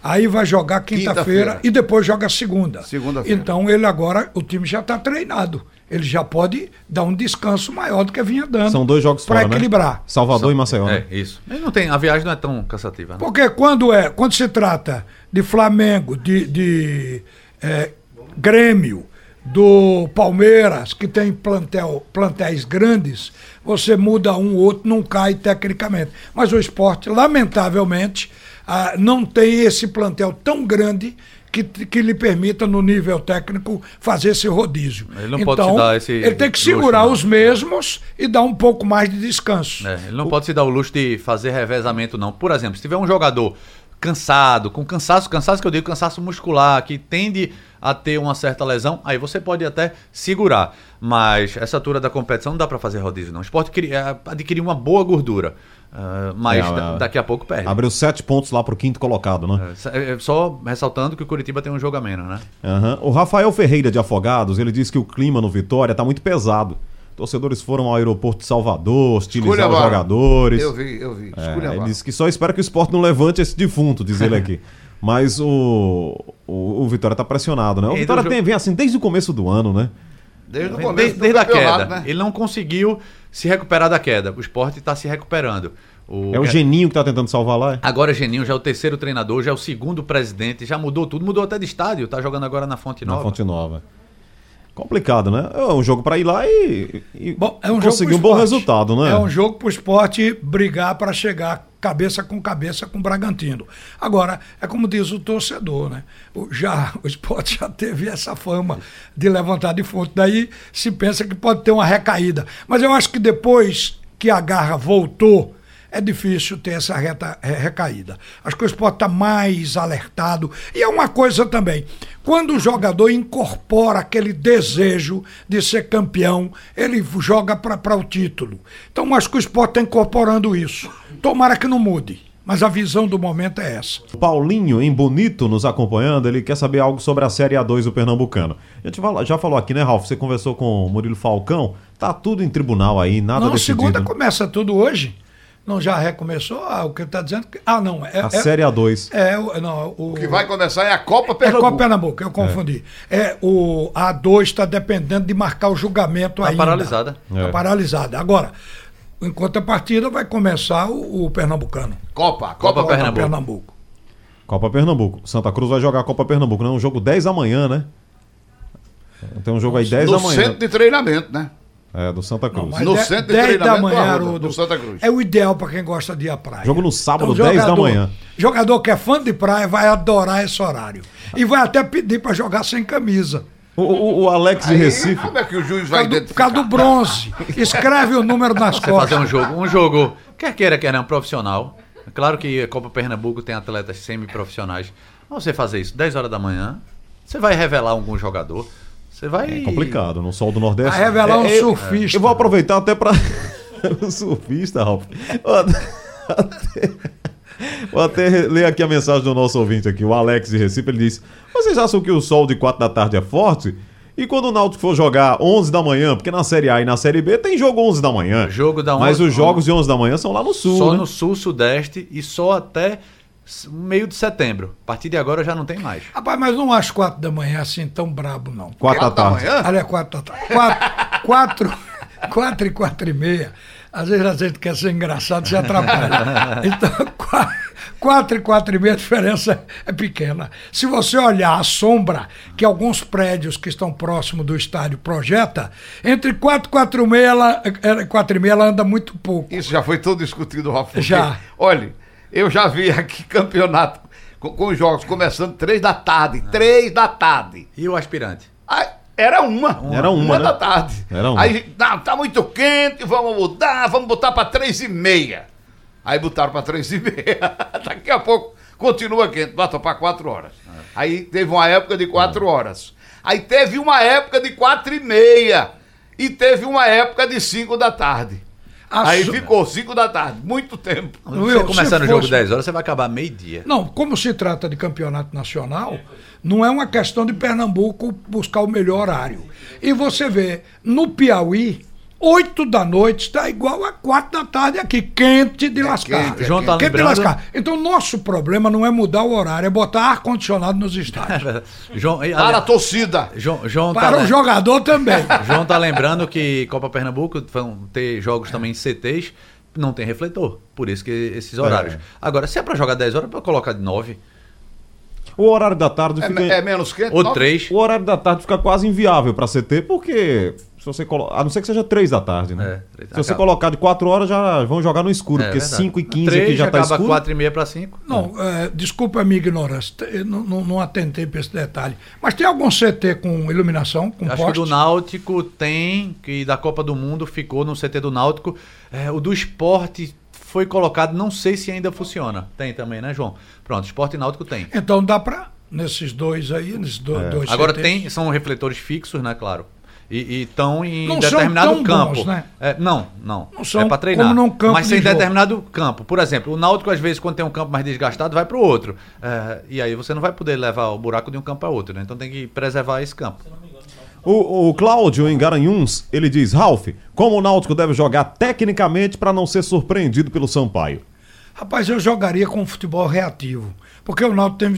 D: Aí vai jogar quinta-feira quinta e depois joga segunda.
F: Segunda-feira.
D: Então ele agora, o time já está treinado. Ele já pode dar um descanso maior do que vinha dando.
C: São dois jogos
D: para
C: né?
D: equilibrar. Né?
C: Salvador
E: São,
C: e Maceió.
E: É, isso. Mas não tem, a viagem não é tão cansativa. Né?
D: Porque quando é, quando se trata de Flamengo, de, de é, Grêmio, do Palmeiras, que tem plantel, plantéis grandes, você muda um, ou outro não cai tecnicamente. Mas o esporte, lamentavelmente, ah, não tem esse plantel tão grande que, que lhe permita, no nível técnico, fazer esse rodízio.
E: Ele não então, pode se dar esse.
D: Ele tem que segurar luxo, os mesmos e dar um pouco mais de descanso.
E: É, ele não o... pode se dar o luxo de fazer revezamento, não. Por exemplo, se tiver um jogador cansado, com cansaço, cansaço que eu digo, cansaço muscular, que tende a ter uma certa lesão, aí você pode até segurar. Mas essa altura da competição não dá para fazer rodízio, não. O esporte é, adquirir uma boa gordura. Uh, mas é, é, daqui a pouco perde.
C: Abriu sete pontos lá pro quinto colocado, né?
E: É, é, só ressaltando que o Curitiba tem um jogo a menos, né?
C: Uhum. O Rafael Ferreira de Afogados, ele disse que o clima no Vitória tá muito pesado. Torcedores foram ao aeroporto de Salvador, hostilizar os jogadores.
F: Eu vi, eu vi.
C: É, ele disse que só espera que o esporte não levante esse defunto, diz ele aqui. Mas o, o, o Vitória tá pressionado, né? O Vitória tem, vem assim desde o começo do ano, né?
E: Desde o começo desde, desde a queda. Né? Ele não conseguiu se recuperar da queda. O esporte está se recuperando.
C: O... É o Geninho que está tentando salvar lá? É?
E: Agora Geninho já é o terceiro treinador, já é o segundo presidente, já mudou tudo, mudou até de estádio, está jogando agora na Fonte Nova.
C: Na Fonte Nova. Complicado, né? É um jogo para ir lá e, e
D: Bom, é um
C: conseguir um bom resultado, né?
D: É um jogo para o esporte brigar para chegar cabeça com cabeça com o Bragantino. Agora, é como diz o torcedor, né? O, já, o esporte já teve essa fama de levantar de fonte. Daí se pensa que pode ter uma recaída. Mas eu acho que depois que a garra voltou é difícil ter essa reta é, recaída. Acho que o esporte está mais alertado. E é uma coisa também: quando o jogador incorpora aquele desejo de ser campeão, ele joga para o título. Então, acho que o esporte está incorporando isso. Tomara que não mude. Mas a visão do momento é essa.
C: Paulinho, em Bonito, nos acompanhando, ele quer saber algo sobre a Série A2 do Pernambucano. A gente já falou aqui, né, Ralf? Você conversou com o Murilo Falcão. Tá tudo em tribunal aí, nada
D: não,
C: decidido.
D: segunda começa tudo hoje. Não já recomeçou? Ah, o que está dizendo? Que... Ah, não.
C: É, a é, Série A2.
D: É, não,
F: o... o que vai começar é a Copa Pernambuco.
D: É a Copa Pernambuco, eu confundi. É, é o A2 está dependendo de marcar o julgamento tá ainda.
E: Está paralisada.
D: Está é. paralisada. Agora, enquanto a partida vai começar o, o Pernambucano.
F: Copa, Copa, Copa Pernambuco.
C: Pernambuco. Copa Pernambuco. Santa Cruz vai jogar a Copa Pernambuco, não é um jogo 10 da manhã, né? Tem um jogo aí 10 da manhã.
F: No centro de treinamento, né?
C: É, do Santa Cruz.
F: Não, no centro de 10 da manhã, do, do Santa Cruz.
D: É o ideal para quem gosta de ir à praia.
C: Jogo no sábado, então, 10 da manhã.
D: Jogador que é fã de praia vai adorar esse horário. E vai até pedir para jogar sem camisa.
C: O, o- o Alex de Recife.
F: como é que o juiz vai
D: do, por causa do bronze. Escreve o número nas
E: Você fazer
D: costas.
E: um jogo, um jogo, quer queira, quer não, profissional. É Claro que a Copa Pernambuco tem atletas semi-profissionais. Mas você fazer isso 10 horas da manhã, você vai revelar algum jogador. Você vai.
C: É complicado, no sol do Nordeste.
D: Vai revelar um
C: É, eu-
D: surfista.
C: Eu vou aproveitar até pra. o surfista, Ralf. Vou até... Vou até ler aqui a mensagem do nosso ouvinte aqui, o Alex de Recife. Ele disse: Vocês acham que o sol de 4 da tarde é forte? E quando o Náutico for jogar 11 da manhã, porque na Série A e na Série B tem jogo 11 da manhã.
E: Jogo da
C: Mas
E: 11
C: os jogos de 11 da manhã são lá no sul.
E: Só
C: né?
E: no sul, sudeste e só até meio de setembro. A partir de agora já não tem mais.
D: Rapaz, mas não acho quatro da manhã assim tão brabo, não.
C: 4 da
F: Quatro da
C: tarde.
F: manhã?
D: Olha, quatro da tarde. Quatro, quatro, quatro e quatro e meia. Às vezes a gente quer ser engraçado, se atrapalha. Então, qua- quatro e quatro e meia, a diferença é pequena. Se você olhar a sombra que alguns prédios que estão próximo do estádio projeta, entre quatro e quatro e meia, ela, eh, quatro e meia, ela anda muito pouco.
F: Isso já foi todo discutido, Rafa.
D: Já.
F: Olha, eu já vi aqui campeonato com, com os jogos começando três da tarde. Três da tarde.
E: E o aspirante?
F: Aí, era uma.
C: Era uma, né?
F: da tarde.
C: Era uma.
F: Aí, não, tá muito quente, vamos mudar, vamos botar pra três e meia. Aí botaram pra três e meia. Daqui a pouco continua quente, bota pra quatro horas. Aí teve uma época de quatro horas. Aí teve uma época de quatro e meia. E teve uma época de cinco da tarde.
D: A
F: Aí
D: so-
F: ficou cinco da tarde, muito tempo.
D: Will,
E: você começar
D: se
E: no jogo
D: fosse-
E: 10 horas, você vai acabar meio-dia.
D: Não, como se trata de campeonato nacional, não é uma questão de Pernambuco buscar o melhor horário. E você vê, no Piauí, 8 da noite está igual a 4 da tarde aqui, quente de lascar.
F: quente, é
E: João tá
D: quente de
E: lembrando-
D: lascar. Então, nosso problema não é mudar o horário, é botar ar-condicionado nos estádios.
E: João, e,
F: Para a torcida.
E: João, João tá
D: Para o
E: le-
D: jogador também.
E: João tá lembrando que Copa Pernambuco vão ter jogos também em CTs, não tem refletor. Por isso que esses horários. Agora, se é pra jogar 10 horas, é pra colocar de 9
C: O horário da tarde
F: É,
C: fica.
F: é menos quente?
E: ou
F: Nove-
E: 3.
C: O horário da tarde fica quase inviável para CT, porque se você colo... a não ser que seja 3 da tarde, né?
E: É,
C: se você
E: Acaba.
C: colocar de 4 horas, já vão jogar no escuro, porque 5 e 15 aqui já tá
E: acaba
C: escuro.
E: 4 e meia pra 5.
D: Não, é, desculpa a minha ignorância, eu não, não, não atentei para esse detalhe. Mas tem algum CT com iluminação, com
E: Acho que
D: poste?
E: do Náutico tem, que da Copa do Mundo ficou no CT do Náutico. É, o do esporte foi colocado, não sei se ainda funciona. Tem também, né, João? Pronto, esporte e Náutico tem.
D: Então dá para, nesses dois aí, nesses do, dois
E: Agora
D: CTs.
E: tem, são refletores fixos, né, claro. E estão em
D: Não são
E: determinado
D: tão
E: campo.
D: bons, né?
E: É, não, não.
D: Não são
E: é pra treinar.
D: como num campo
E: Mas
D: de
E: tem
D: jogo.
E: determinado campo. Por exemplo, o Náutico, às vezes, quando tem um campo mais desgastado, vai pro outro. É, e aí você não vai poder levar o buraco de um campo a outro, né? Então tem que preservar esse campo.
C: O, o Cláudio, em Garanhuns, ele diz: Ralf, como o Náutico deve jogar tecnicamente para não ser surpreendido pelo Sampaio?
D: Rapaz, eu jogaria com futebol reativo. Porque o Náutico tem.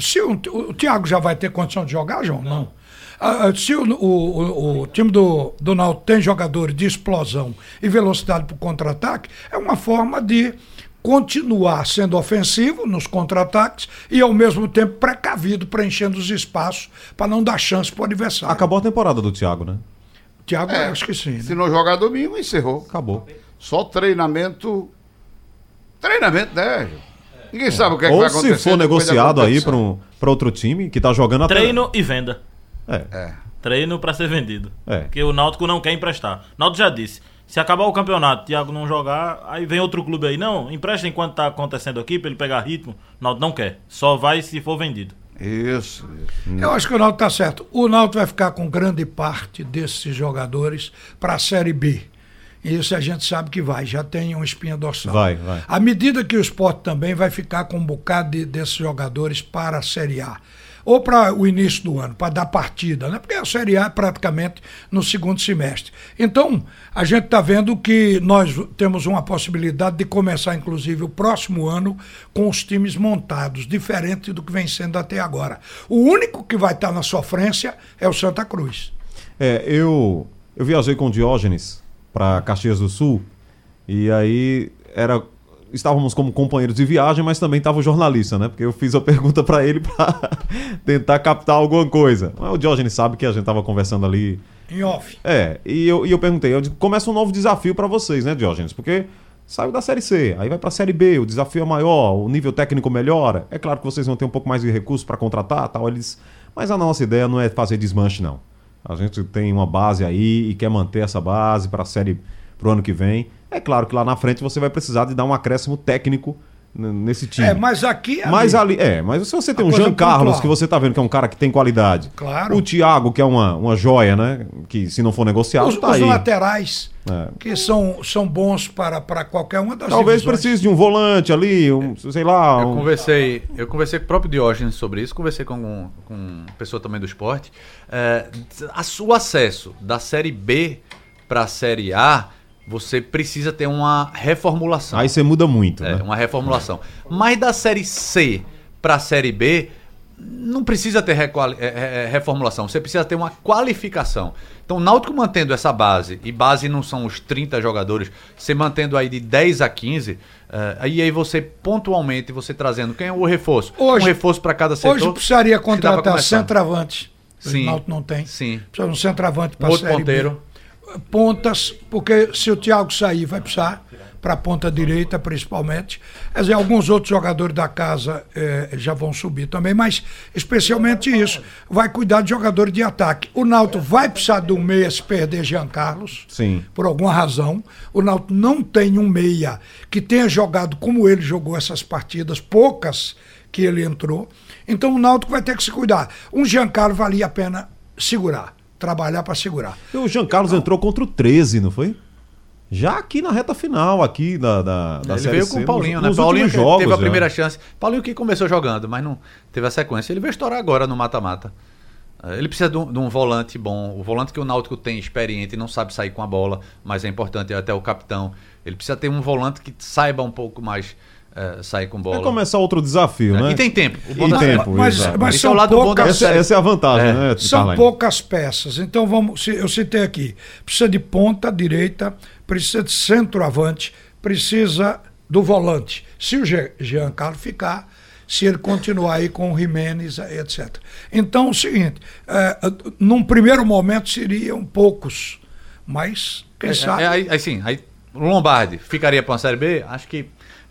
D: Se o, o Thiago já vai ter condição de jogar, João? Não. Ah, ah, se o, o, o- o time do, do Náutico tem jogadores de explosão e velocidade para o contra-ataque, é uma forma de continuar sendo ofensivo nos contra-ataques e ao mesmo tempo precavido preenchendo os espaços para não dar chance para o adversário.
C: Acabou a temporada do Thiago, né?
D: Thiago,
F: É,
D: acho que sim.
F: Se
D: Né?
F: não jogar domingo, encerrou.
C: Acabou.
F: Só treinamento. Treinamento, né? Ninguém sabe o que, é que
C: Ou
F: vai
C: se
F: acontecer.
C: for
F: depois da
C: negociado aí para um, pra outro time que tá jogando até.
G: Treino e venda.
C: É.
F: É.
G: Treino pra ser vendido.
C: É.
G: Porque o Náutico não quer emprestar. O Náutico já disse. Se acabar o campeonato, o Thiago não jogar, aí vem outro clube aí. Não, empresta enquanto tá acontecendo aqui pra ele pegar ritmo. O Náutico não quer. Só vai se for vendido.
F: Isso, isso.
D: Eu acho que o Náutico está certo. O Náutico vai ficar com grande parte desses jogadores para a Série B. Isso a gente sabe que vai, já tem uma espinha dorsal.
C: Vai, vai.
D: À medida que o esporte também vai ficar com um bocado de- desses jogadores para a Série A. Ou para o início do ano, para dar partida, né? Porque a Série A é praticamente no segundo semestre. Então, a gente está vendo que nós temos uma possibilidade de começar, inclusive, o próximo ano com os times montados, diferente do que vem sendo até agora. O único que vai estar na sofrência é o Santa Cruz.
C: É, eu, eu viajei com Diógenes para Caxias do Sul e aí era estávamos como companheiros de viagem, mas também estava o jornalista, né? Porque eu fiz a pergunta para ele para tentar captar alguma coisa. Mas o Diógenes sabe que a gente estava conversando ali.
D: Em off.
C: É, e eu, e eu perguntei, eu digo, começa um novo desafio para vocês, né, Diógenes? Porque saiu da Série C, aí vai para a Série B, o desafio é maior, o nível técnico melhora. É claro que vocês vão ter um pouco mais de recursos para contratar, tal. Eles, Mas a nossa ideia não é fazer desmanche, não. A gente tem uma base aí e quer manter essa base para a série pro ano que vem. É claro que lá na frente você vai precisar de dar um acréscimo técnico nesse time.
D: É, mas aqui. ali-
C: Mas ali, é, mas se você tem
D: A
C: um Jean Carlos,
D: pontual.
C: que você tá vendo que é um cara que tem qualidade.
D: Claro.
C: O Thiago, que é uma, uma joia, né? Que se não for negociado,
D: Os,
C: tá
D: os
C: aí.
D: laterais,
C: É.
D: que são, são bons para, para qualquer uma das
C: Talvez
D: divisões.
C: precise de um volante ali, um, sei lá.
E: Eu
C: um-
E: conversei, eu conversei com o próprio Diógenes sobre isso, conversei com, com uma pessoa também do esporte. É, a- o acesso da Série B para a Série A, você precisa ter uma reformulação.
C: Aí você muda muito,
E: É,
C: né?
E: uma reformulação. Mas da Série C para a Série B, não precisa ter requali- é, é, reformulação, você precisa ter uma qualificação. Então, o Náutico mantendo essa base, e base não são os 30 jogadores, você mantendo aí de 10 a 15, é, aí aí você pontualmente, você trazendo quem é o reforço?
D: Hoje-
E: um reforço para cada setor.
D: Hoje precisaria contratar centroavante.
E: Sim.
D: O Náutico não tem.
E: Sim.
D: Precisa de um centroavante para
E: outro
D: Série B. Pontas, porque se o Thiago sair, vai precisar para a ponta direita, principalmente. Quer dizer, alguns outros jogadores da casa eh, já vão subir também, mas especialmente isso. Vai cuidar de jogadores de ataque. O Náutico vai precisar de um meia se perder Jean Carlos.
C: Sim.
D: Por alguma razão. O Náutico não tem um meia que tenha jogado como ele jogou essas partidas, poucas que ele entrou. Então o Náutico vai ter que se cuidar. Um Jean Carlos valia a pena segurar, trabalhar para segurar.
C: E o Jean Carlos entrou contra o 13, não foi? Já aqui na reta final, aqui da, da, da
E: Ele
C: Série
E: veio
C: C,
E: com o
C: nos-
E: Paulinho, né?
C: nos
E: Paulinho
C: últimos
E: que
C: jogos
E: teve a
C: já.
E: primeira chance. Paulinho que começou jogando, mas não teve a sequência. Ele veio estourar agora no mata-mata. Eh, Ele precisa de um, de um volante bom. O volante que o Náutico tem experiente e não sabe sair com a bola, mas é importante até o capitão. Ele precisa ter um volante que saiba um pouco mais eh, sair com bola.
C: Vai começar outro desafio, né?
E: E tem tempo. O bom
C: E tempo,
D: mas, mas são
E: é o lado
D: poucas,
C: Essa, essa é a vantagem,
E: É.
C: né?
D: são poucas peças. Então vamos, eu citei aqui, precisa de ponta direita, precisa de centroavante, precisa do volante. Se o Jean Carlos ficar, se ele continuar aí com o Jimenez, eh, etc. Então, é o seguinte, eh, num primeiro momento seriam poucos, mas quem
E: É,
D: sabe.
E: é, aí, aí sim, aí o Lombardi ficaria para uma Série B? Acho que,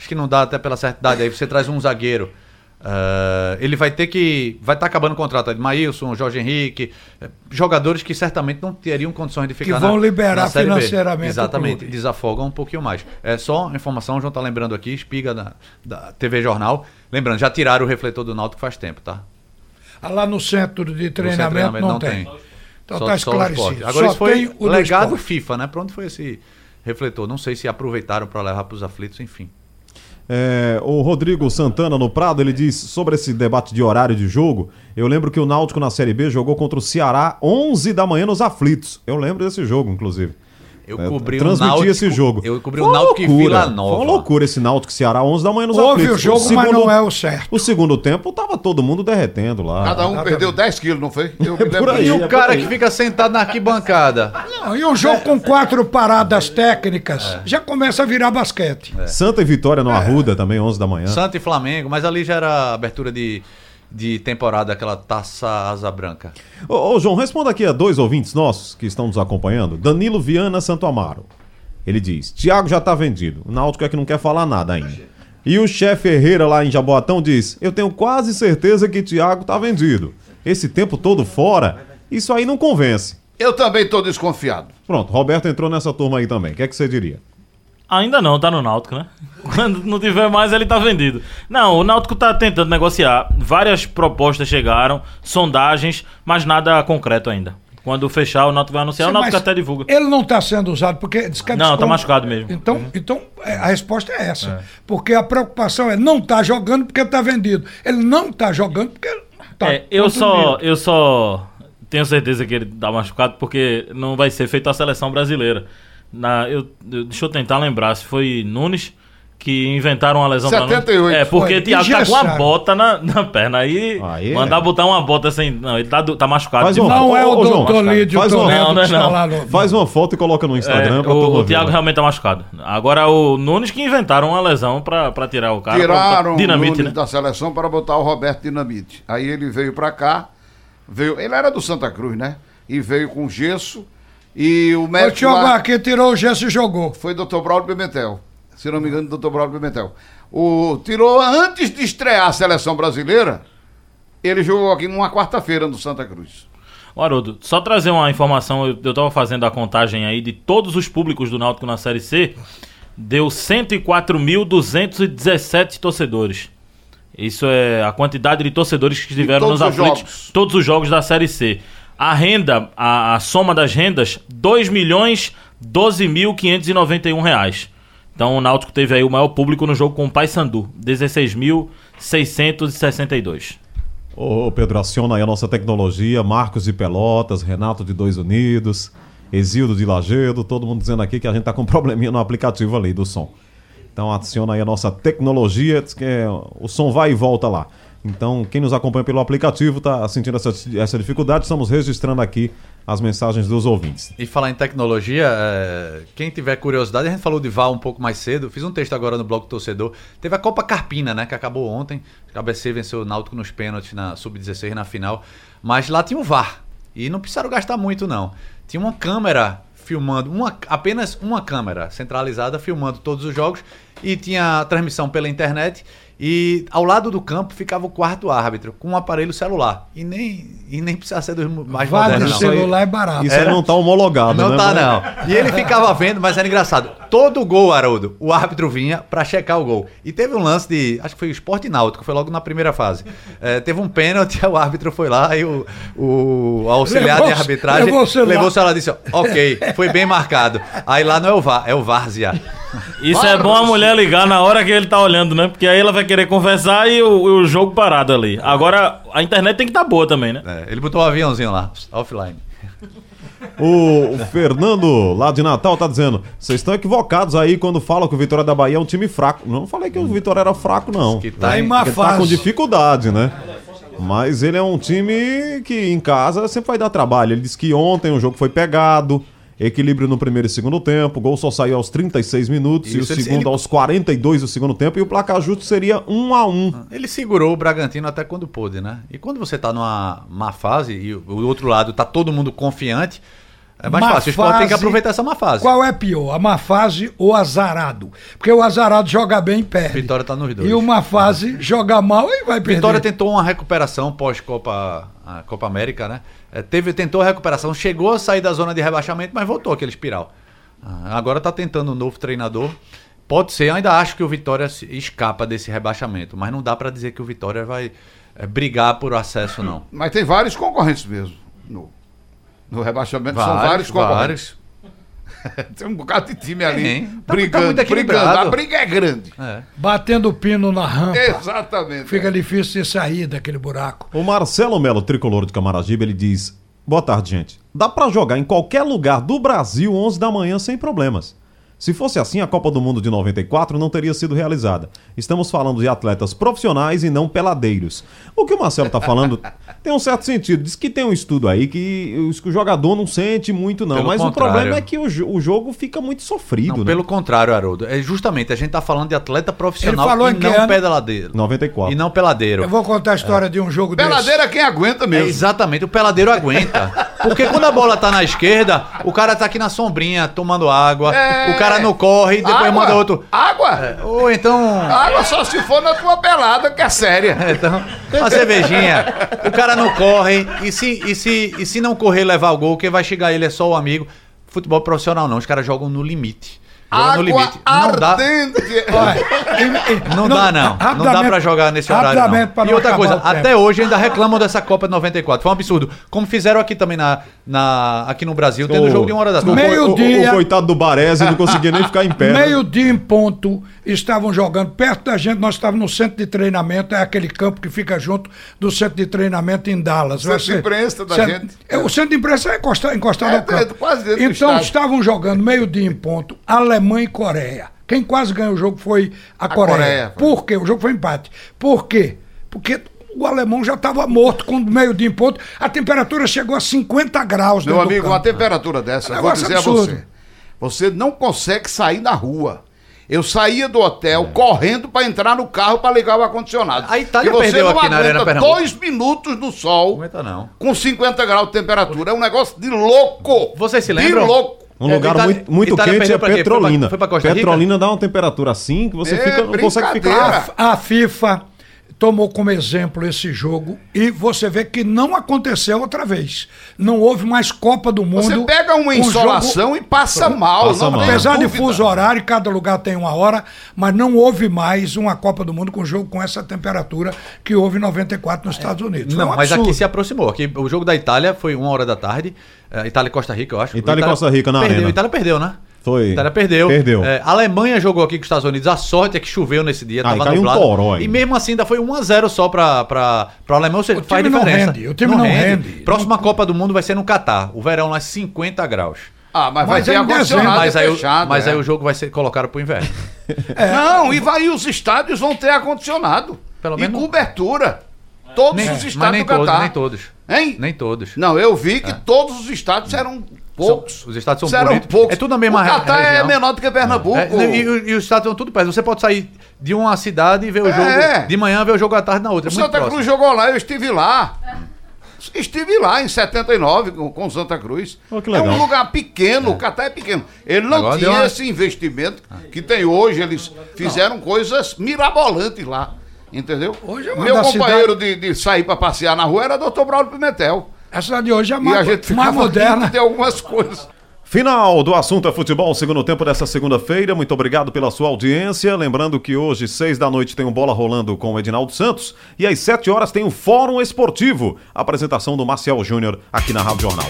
E: acho que não dá até pela certa idade. Aí você traz um zagueiro. ah, ele vai ter que. Vai estar acabando o contrato de Maílson, Jorge Henrique, eh, jogadores que certamente não teriam condições de ficar
D: vão
E: na-
D: liberar
E: na
D: financeiramente
E: Exatamente, desafogam um pouquinho mais. É só informação, o João tá lembrando aqui, espiga da, da TV Jornal. Lembrando, já tiraram o refletor do Náutico faz tempo, tá?
D: Ah, Lá no centro de
E: No centro de
D: treinamento, não, tem. Então
E: Só- só o
D: esclarecido.
E: esporte. Agora
D: Só
E: isso foi
D: tem o do
E: legado. FIFA, né? Pra onde foi esse refletor? Não sei se aproveitaram para levar para os aflitos, enfim.
C: É, o Rodrigo Santana no Prado, ele diz sobre esse debate de horário de jogo. Eu lembro que o Náutico na Série B jogou contra o Ceará 11 da manhã nos aflitos. Eu lembro desse jogo, inclusive.
E: Eu
C: É,
E: cobri o Náutico.
C: esse jogo.
E: Eu cobri
C: Foi
E: o Náutico
C: loucura.
E: Vila Nova.
C: Foi uma loucura esse Náutico Ceará 11 da manhã nos
D: Houve
C: aflitos.
D: o jogo, mas não é o certo.
C: O segundo tempo tava todo mundo derretendo lá.
F: Cada um
D: Exatamente.
F: perdeu 10 quilos, não foi? Eu
C: por aí.
E: E o cara que fica sentado na arquibancada.
D: Não, e um jogo com quatro paradas técnicas já começa a virar basquete.
C: Santa e Vitória no Arruda também 11 da manhã.
E: Santa e Flamengo, mas ali já era abertura de, de temporada, aquela taça asa branca.
C: Ô, ô, João, responda aqui a dois ouvintes nossos que estão nos acompanhando. Danilo Viana Santo Amaro. Ele diz: Tiago já tá vendido. O Náutico é que não quer falar nada ainda. E o chefe Herrera lá em Jaboatão diz: Eu tenho quase certeza que Tiago tá vendido. Esse tempo todo fora, isso aí não convence.
F: Eu também estou desconfiado.
C: Pronto, Roberto entrou nessa turma aí também. O que é que você diria?
G: Ainda não, tá no Náutico, né? Quando não tiver mais, ele tá vendido. Não, o Náutico tá tentando negociar. Várias propostas chegaram, sondagens, mas nada concreto ainda. Quando fechar, o Náutico vai anunciar. o Náutico até divulga.
D: Ele não está sendo usado porque diz que é
G: Não, tá
D: desconto.
G: machucado mesmo.
D: Então, então é, a resposta é essa. Porque a preocupação é não tá jogando porque está vendido. Ele não está jogando porque tá
G: É, eu só, eu só tenho certeza que ele tá machucado porque não vai ser feito a seleção brasileira. Na, eu, deixa eu tentar lembrar se foi Nunes que inventaram uma lesão pra Nunes.
F: 78
G: É, porque o Thiago tá com uma
D: Engessaram.
G: bota na, na perna. Aí,
C: Aí é.
G: mandar botar uma bota sem. Não, ele tá, do- tá machucado.
C: Faz uma-
D: Não é o doutor Lídio
C: faz uma-
G: Não, não é não.
D: no...
C: Faz uma foto e coloca no Instagram
G: É,
C: pra
G: o, o Thiago realmente tá machucado. Agora o Nunes que inventaram uma lesão pra, pra tirar o cara. pra
F: Tiraram
G: botar
F: o
G: dinamite,
F: Nunes
G: né?
F: da seleção para botar o Roberto Dinamite. Aí ele veio para cá, veio, ele era do Santa Cruz, né? E veio com gesso e o
D: O
F: médico
D: Thiago
F: lá
D: aqui tirou o gesso e jogou.
F: foi o Dr. Braulio Pimentel. Se não me engano, Dr. Braulio Pimentel. O tirou antes de estrear a seleção brasileira, Ele jogou aqui numa quarta-feira no Santa Cruz.
G: Ô, Haroldo, só trazer uma informação, eu, eu tava fazendo a contagem aí de todos os públicos do Náutico na Série C, deu 104.217 torcedores. Isso é a quantidade de torcedores que estiveram nos
F: os
G: aflitos,
F: jogos.
G: todos os jogos da Série C. A renda, a, a soma das rendas, 2 milhões 12.591 reais. Então o Náutico teve aí o maior público no jogo com o Paysandu, 16.662.
C: Ô, Pedro, aciona aí a nossa tecnologia, Marcos de Pelotas, Renato de Dois Unidos, Exildo de Lagedo, todo mundo dizendo aqui que a gente tá com um probleminha no aplicativo ali do som. Então adiciona aí a nossa tecnologia, que é- o som vai e volta lá. Então, quem nos acompanha pelo aplicativo tá sentindo essa, essa dificuldade, estamos registrando aqui as mensagens dos ouvintes.
E: E falar em tecnologia, é, quem tiver curiosidade, a gente falou de VAR um pouco mais cedo. Fiz um texto agora no blog do torcedor. Teve a Copa Carpina, né? Que acabou ontem. ABC venceu o Náutico nos pênaltis na Sub-16 na final. Mas lá tinha o VAR. E não precisaram gastar muito, não. Tinha uma câmera filmando, uma, apenas uma câmera centralizada filmando todos os jogos. E tinha transmissão pela internet. E ao lado do campo ficava o quarto árbitro, com um aparelho celular. E nem, e nem precisava ser dos mais
D: Vale
E: modernos, não.
D: celular é barato.
C: Isso aí não tá homologado,
E: Não
C: né?
E: tá,
C: mas-
E: não. E ele ficava vendo, mas era engraçado. Todo gol, Haroldo, o árbitro vinha pra checar o gol. E teve um lance de. Acho que foi o Esporte Náutico, foi logo na primeira fase. É, teve um pênalti, o árbitro foi lá e o, o auxiliar
D: Levou-
E: de arbitragem
D: levou o celular.
E: levou o celular e disse: Ok, foi bem marcado. Aí lá não é o VAR, é o Várzea.
G: Isso é bom a mulher ligar na hora que ele tá olhando, né? Porque aí ela vai querer conversar e o, o jogo parado ali. Agora, a internet tem que estar boa também, né?
E: É, ele botou um aviãozinho lá, offline.
C: O, Fernando, lá de Natal, tá dizendo: vocês estão equivocados aí quando falam que o Vitória da Bahia é um time fraco. Não falei que o Vitória era fraco, não.
E: Que tá
D: Tá em
C: Ele tá com dificuldade, né? Mas ele é um time que em casa sempre vai dar trabalho. Ele disse que ontem o jogo foi pegado, equilíbrio no primeiro e segundo tempo, o gol só saiu aos 36 minutos e o
E: Isso, ele-
C: segundo
E: ele-
C: aos 42 do segundo tempo e o placar justo seria 1 a 1.
E: Ele segurou o Bragantino até quando pôde, né? E quando você tá numa má fase e o o outro lado tá todo mundo confiante, é mais
D: Má
E: fácil. O esporte tem que aproveitar essa má fase.
D: Qual é pior, a má fase ou o azarado? Porque o azarado joga bem e perde.
E: Vitória tá nos dois.
D: E uma fase joga mal e vai perder.
E: Vitória tentou uma recuperação pós-Copa Copa América, né? É, teve, tentou a recuperação, chegou a sair da zona de rebaixamento, mas voltou aquele espiral. Ah, agora tá tentando um novo treinador. Pode ser, eu ainda acho que o Vitória se- escapa desse rebaixamento, mas não dá pra dizer que o Vitória vai é, brigar por acesso, não.
F: Mas tem vários concorrentes mesmo. No, no rebaixamento são vários concorrentes. Tem um bocado de time ali
E: Tem. Tá- tá
F: brigando, brigando. A briga é grande.
E: É.
D: Batendo pino na rampa.
F: Exatamente.
D: Fica difícil de sair daquele buraco.
C: O Marcelo Melo, tricolor de Camaragibe, ele diz: Boa tarde, gente. Dá pra jogar em qualquer lugar do Brasil 11 da manhã sem problemas. Se fosse assim, a Copa do Mundo de 94 não teria sido realizada. Estamos falando de atletas profissionais e não peladeiros. O que o Marcelo tá falando tem um certo sentido. Diz que tem um estudo aí que, os- que o jogador não sente muito, não.
E: Pelo
C: Mas o
E: contrário.
C: problema é que o, o jogo fica muito sofrido,
E: Não,
C: né?
E: pelo contrário, Haroldo. É justamente, a gente tá falando de atleta profissional
D: Ele falou
E: e
D: em que
E: não
D: ano?
E: pedaladeiro.
C: 94.
E: E não peladeiro.
D: Eu vou contar a história de um jogo desse.
F: Peladeira é quem aguenta
E: É,
F: mesmo.
E: exatamente, o peladeiro aguenta. Porque quando a bola tá na esquerda, o cara tá aqui na sombrinha tomando água,
F: É.
E: o cara não corre, depois
F: Água?
E: manda outro.
F: Água?
E: Ou então.
F: Água só se for na tua pelada, que é séria.
E: Então, uma cervejinha, o cara não corre, e se, e, se, e se não correr e levar o gol, quem vai chegar ele é só o amigo. Futebol profissional não, os caras jogam no limite. Jogam no
F: Água
E: limite. Não dá,
F: ardente.
D: Olha, e-
E: não, dá, não. Não dá pra jogar nesse horário. Não.
D: não
E: E outra coisa, até hoje ainda reclamam dessa Copa de 94. Foi um absurdo. Como fizeram aqui também na, na, aqui no Brasil, tendo
C: O-
E: jogo de uma hora da tarde.
D: Meio
C: o, o-
D: dia.
C: o coitado do Baresi não conseguia nem ficar em pé. né?
D: Meio-dia em ponto, estavam jogando perto da gente. Nós estávamos no centro de treinamento, é aquele campo que fica junto do centro de treinamento em Dallas.
F: Centro de imprensa da
D: Centro-
F: gente.
D: É, o centro de imprensa é encostado, encostado
F: É,
D: ao campo.
F: é quase dentro
D: então estavam jogando meio-dia em ponto, Alemanha e Coreia. Quem quase ganhou o jogo foi a, Coreia.
F: Coreia.
D: Por quê? O jogo foi empate. Por quê? Porque o alemão já estava morto com meio-dia em ponto. A temperatura chegou a 50 graus
F: Meu
D: do
F: amigo, uma temperatura dessa, eu vou dizer
D: absurdo.
F: a você. Você não consegue sair na rua. Eu saía do
E: É.
F: hotel correndo para entrar no carro para ligar o ar-condicionado.
E: A Itália
F: E você
E: perdeu
F: não
E: aqui na Arena Pernambuco.
F: dois minutos no sol
E: Não aguenta, não.
F: com 50 graus de temperatura. É um negócio de louco.
E: Vocês se
F: De
E: lembram?
F: louco.
C: Um
E: É,
C: lugar
E: Itália-
C: muito, muito
E: Itália
C: quente é
E: quê? Foi pra-
C: Petrolina.
E: foi pra Costa Rica?
C: Petrolina dá uma temperatura assim que você
F: É
C: fica, não consegue ficar.
D: A, a FIFA tomou como exemplo esse jogo e você vê que não aconteceu outra vez. Não houve mais Copa do Mundo.
F: Você pega uma insolação
D: jogo-
F: e passa mal.
C: Passa
F: não
C: mal.
D: Apesar de fuso horário, cada lugar tem uma hora, mas não houve mais uma Copa do Mundo com jogo com essa temperatura que houve em 94 nos Estados Unidos.
E: Não,
D: um
E: mas aqui se aproximou. Aqui, o jogo da Itália foi uma hora da tarde. É, Itália e Costa Rica, eu acho.
C: Itália e Costa Rica na
E: perdeu.
C: arena.
E: Itália perdeu, né?
C: Foi.
E: Itália perdeu.
C: Perdeu.
E: É, a Alemanha jogou aqui com os Estados Unidos. A sorte é que choveu nesse dia.
C: Ah, e
E: tava
C: caiu um
E: nublado.
C: toró aí.
E: E mesmo assim ainda foi 1x0 só pra, pra, pra Alemanha. Ou seja,
D: O
E: faz
D: time não
E: diferença.
D: rende, o time não rende.
E: Próxima Copa do Mundo vai ser no Catar. O verão lá é 50 graus.
F: Ah, mas vai
D: Mas
F: ter
D: é
F: ar-condicionado.
E: Mas, aí, o-
F: fechado.
E: mas
F: é.
E: aí o jogo vai ser colocado pro inverno.
F: Não, e vai e os estádios vão ter ar-condicionado.
E: Pelo
F: e
E: menos-
F: cobertura. Todos
E: Nem-
F: os estádios
E: nem
F: do
E: todos,
F: Catar.
E: nem todos.
F: Hein?
E: Nem todos.
F: Não, eu vi que todos os estádios eram poucos.
E: São- os estádios são
F: Eram
E: bonitos.
F: poucos.
E: É tudo na mesma
F: O Catar
E: re-
F: é
E: região.
F: menor do que Pernambuco.
E: É, e, e- e os estados estão tudo perto. Você pode sair de uma cidade e ver o
F: É.
E: jogo de manhã, ver o jogo à tarde na outra.
F: O
E: É muito
F: Santa
E: próximo.
F: Cruz jogou lá, eu estive lá. Estive lá em 79 com, com o Santa Cruz.
C: Oh,
F: é um lugar pequeno, o Catar é pequeno. Ele não
E: Agora
F: tinha
E: uma-
F: esse investimento que tem hoje. Eles fizeram coisas mirabolantes lá. Entendeu?
D: Hoje é uma
F: Meu companheiro de, de sair para passear na rua era Dr. Braulio Pimentel.
D: A cidade de hoje é
F: E a
D: mais,
F: gente
D: mais moderna.
F: de algumas coisas.
C: Final do assunto é futebol, segundo tempo dessa segunda-feira. Muito obrigado pela sua audiência. Lembrando que hoje, seis da noite, tem um bola rolando com o Edinaldo Santos. E às sete horas tem o Fórum Esportivo. Apresentação do Marcial Júnior aqui na Rádio Jornal.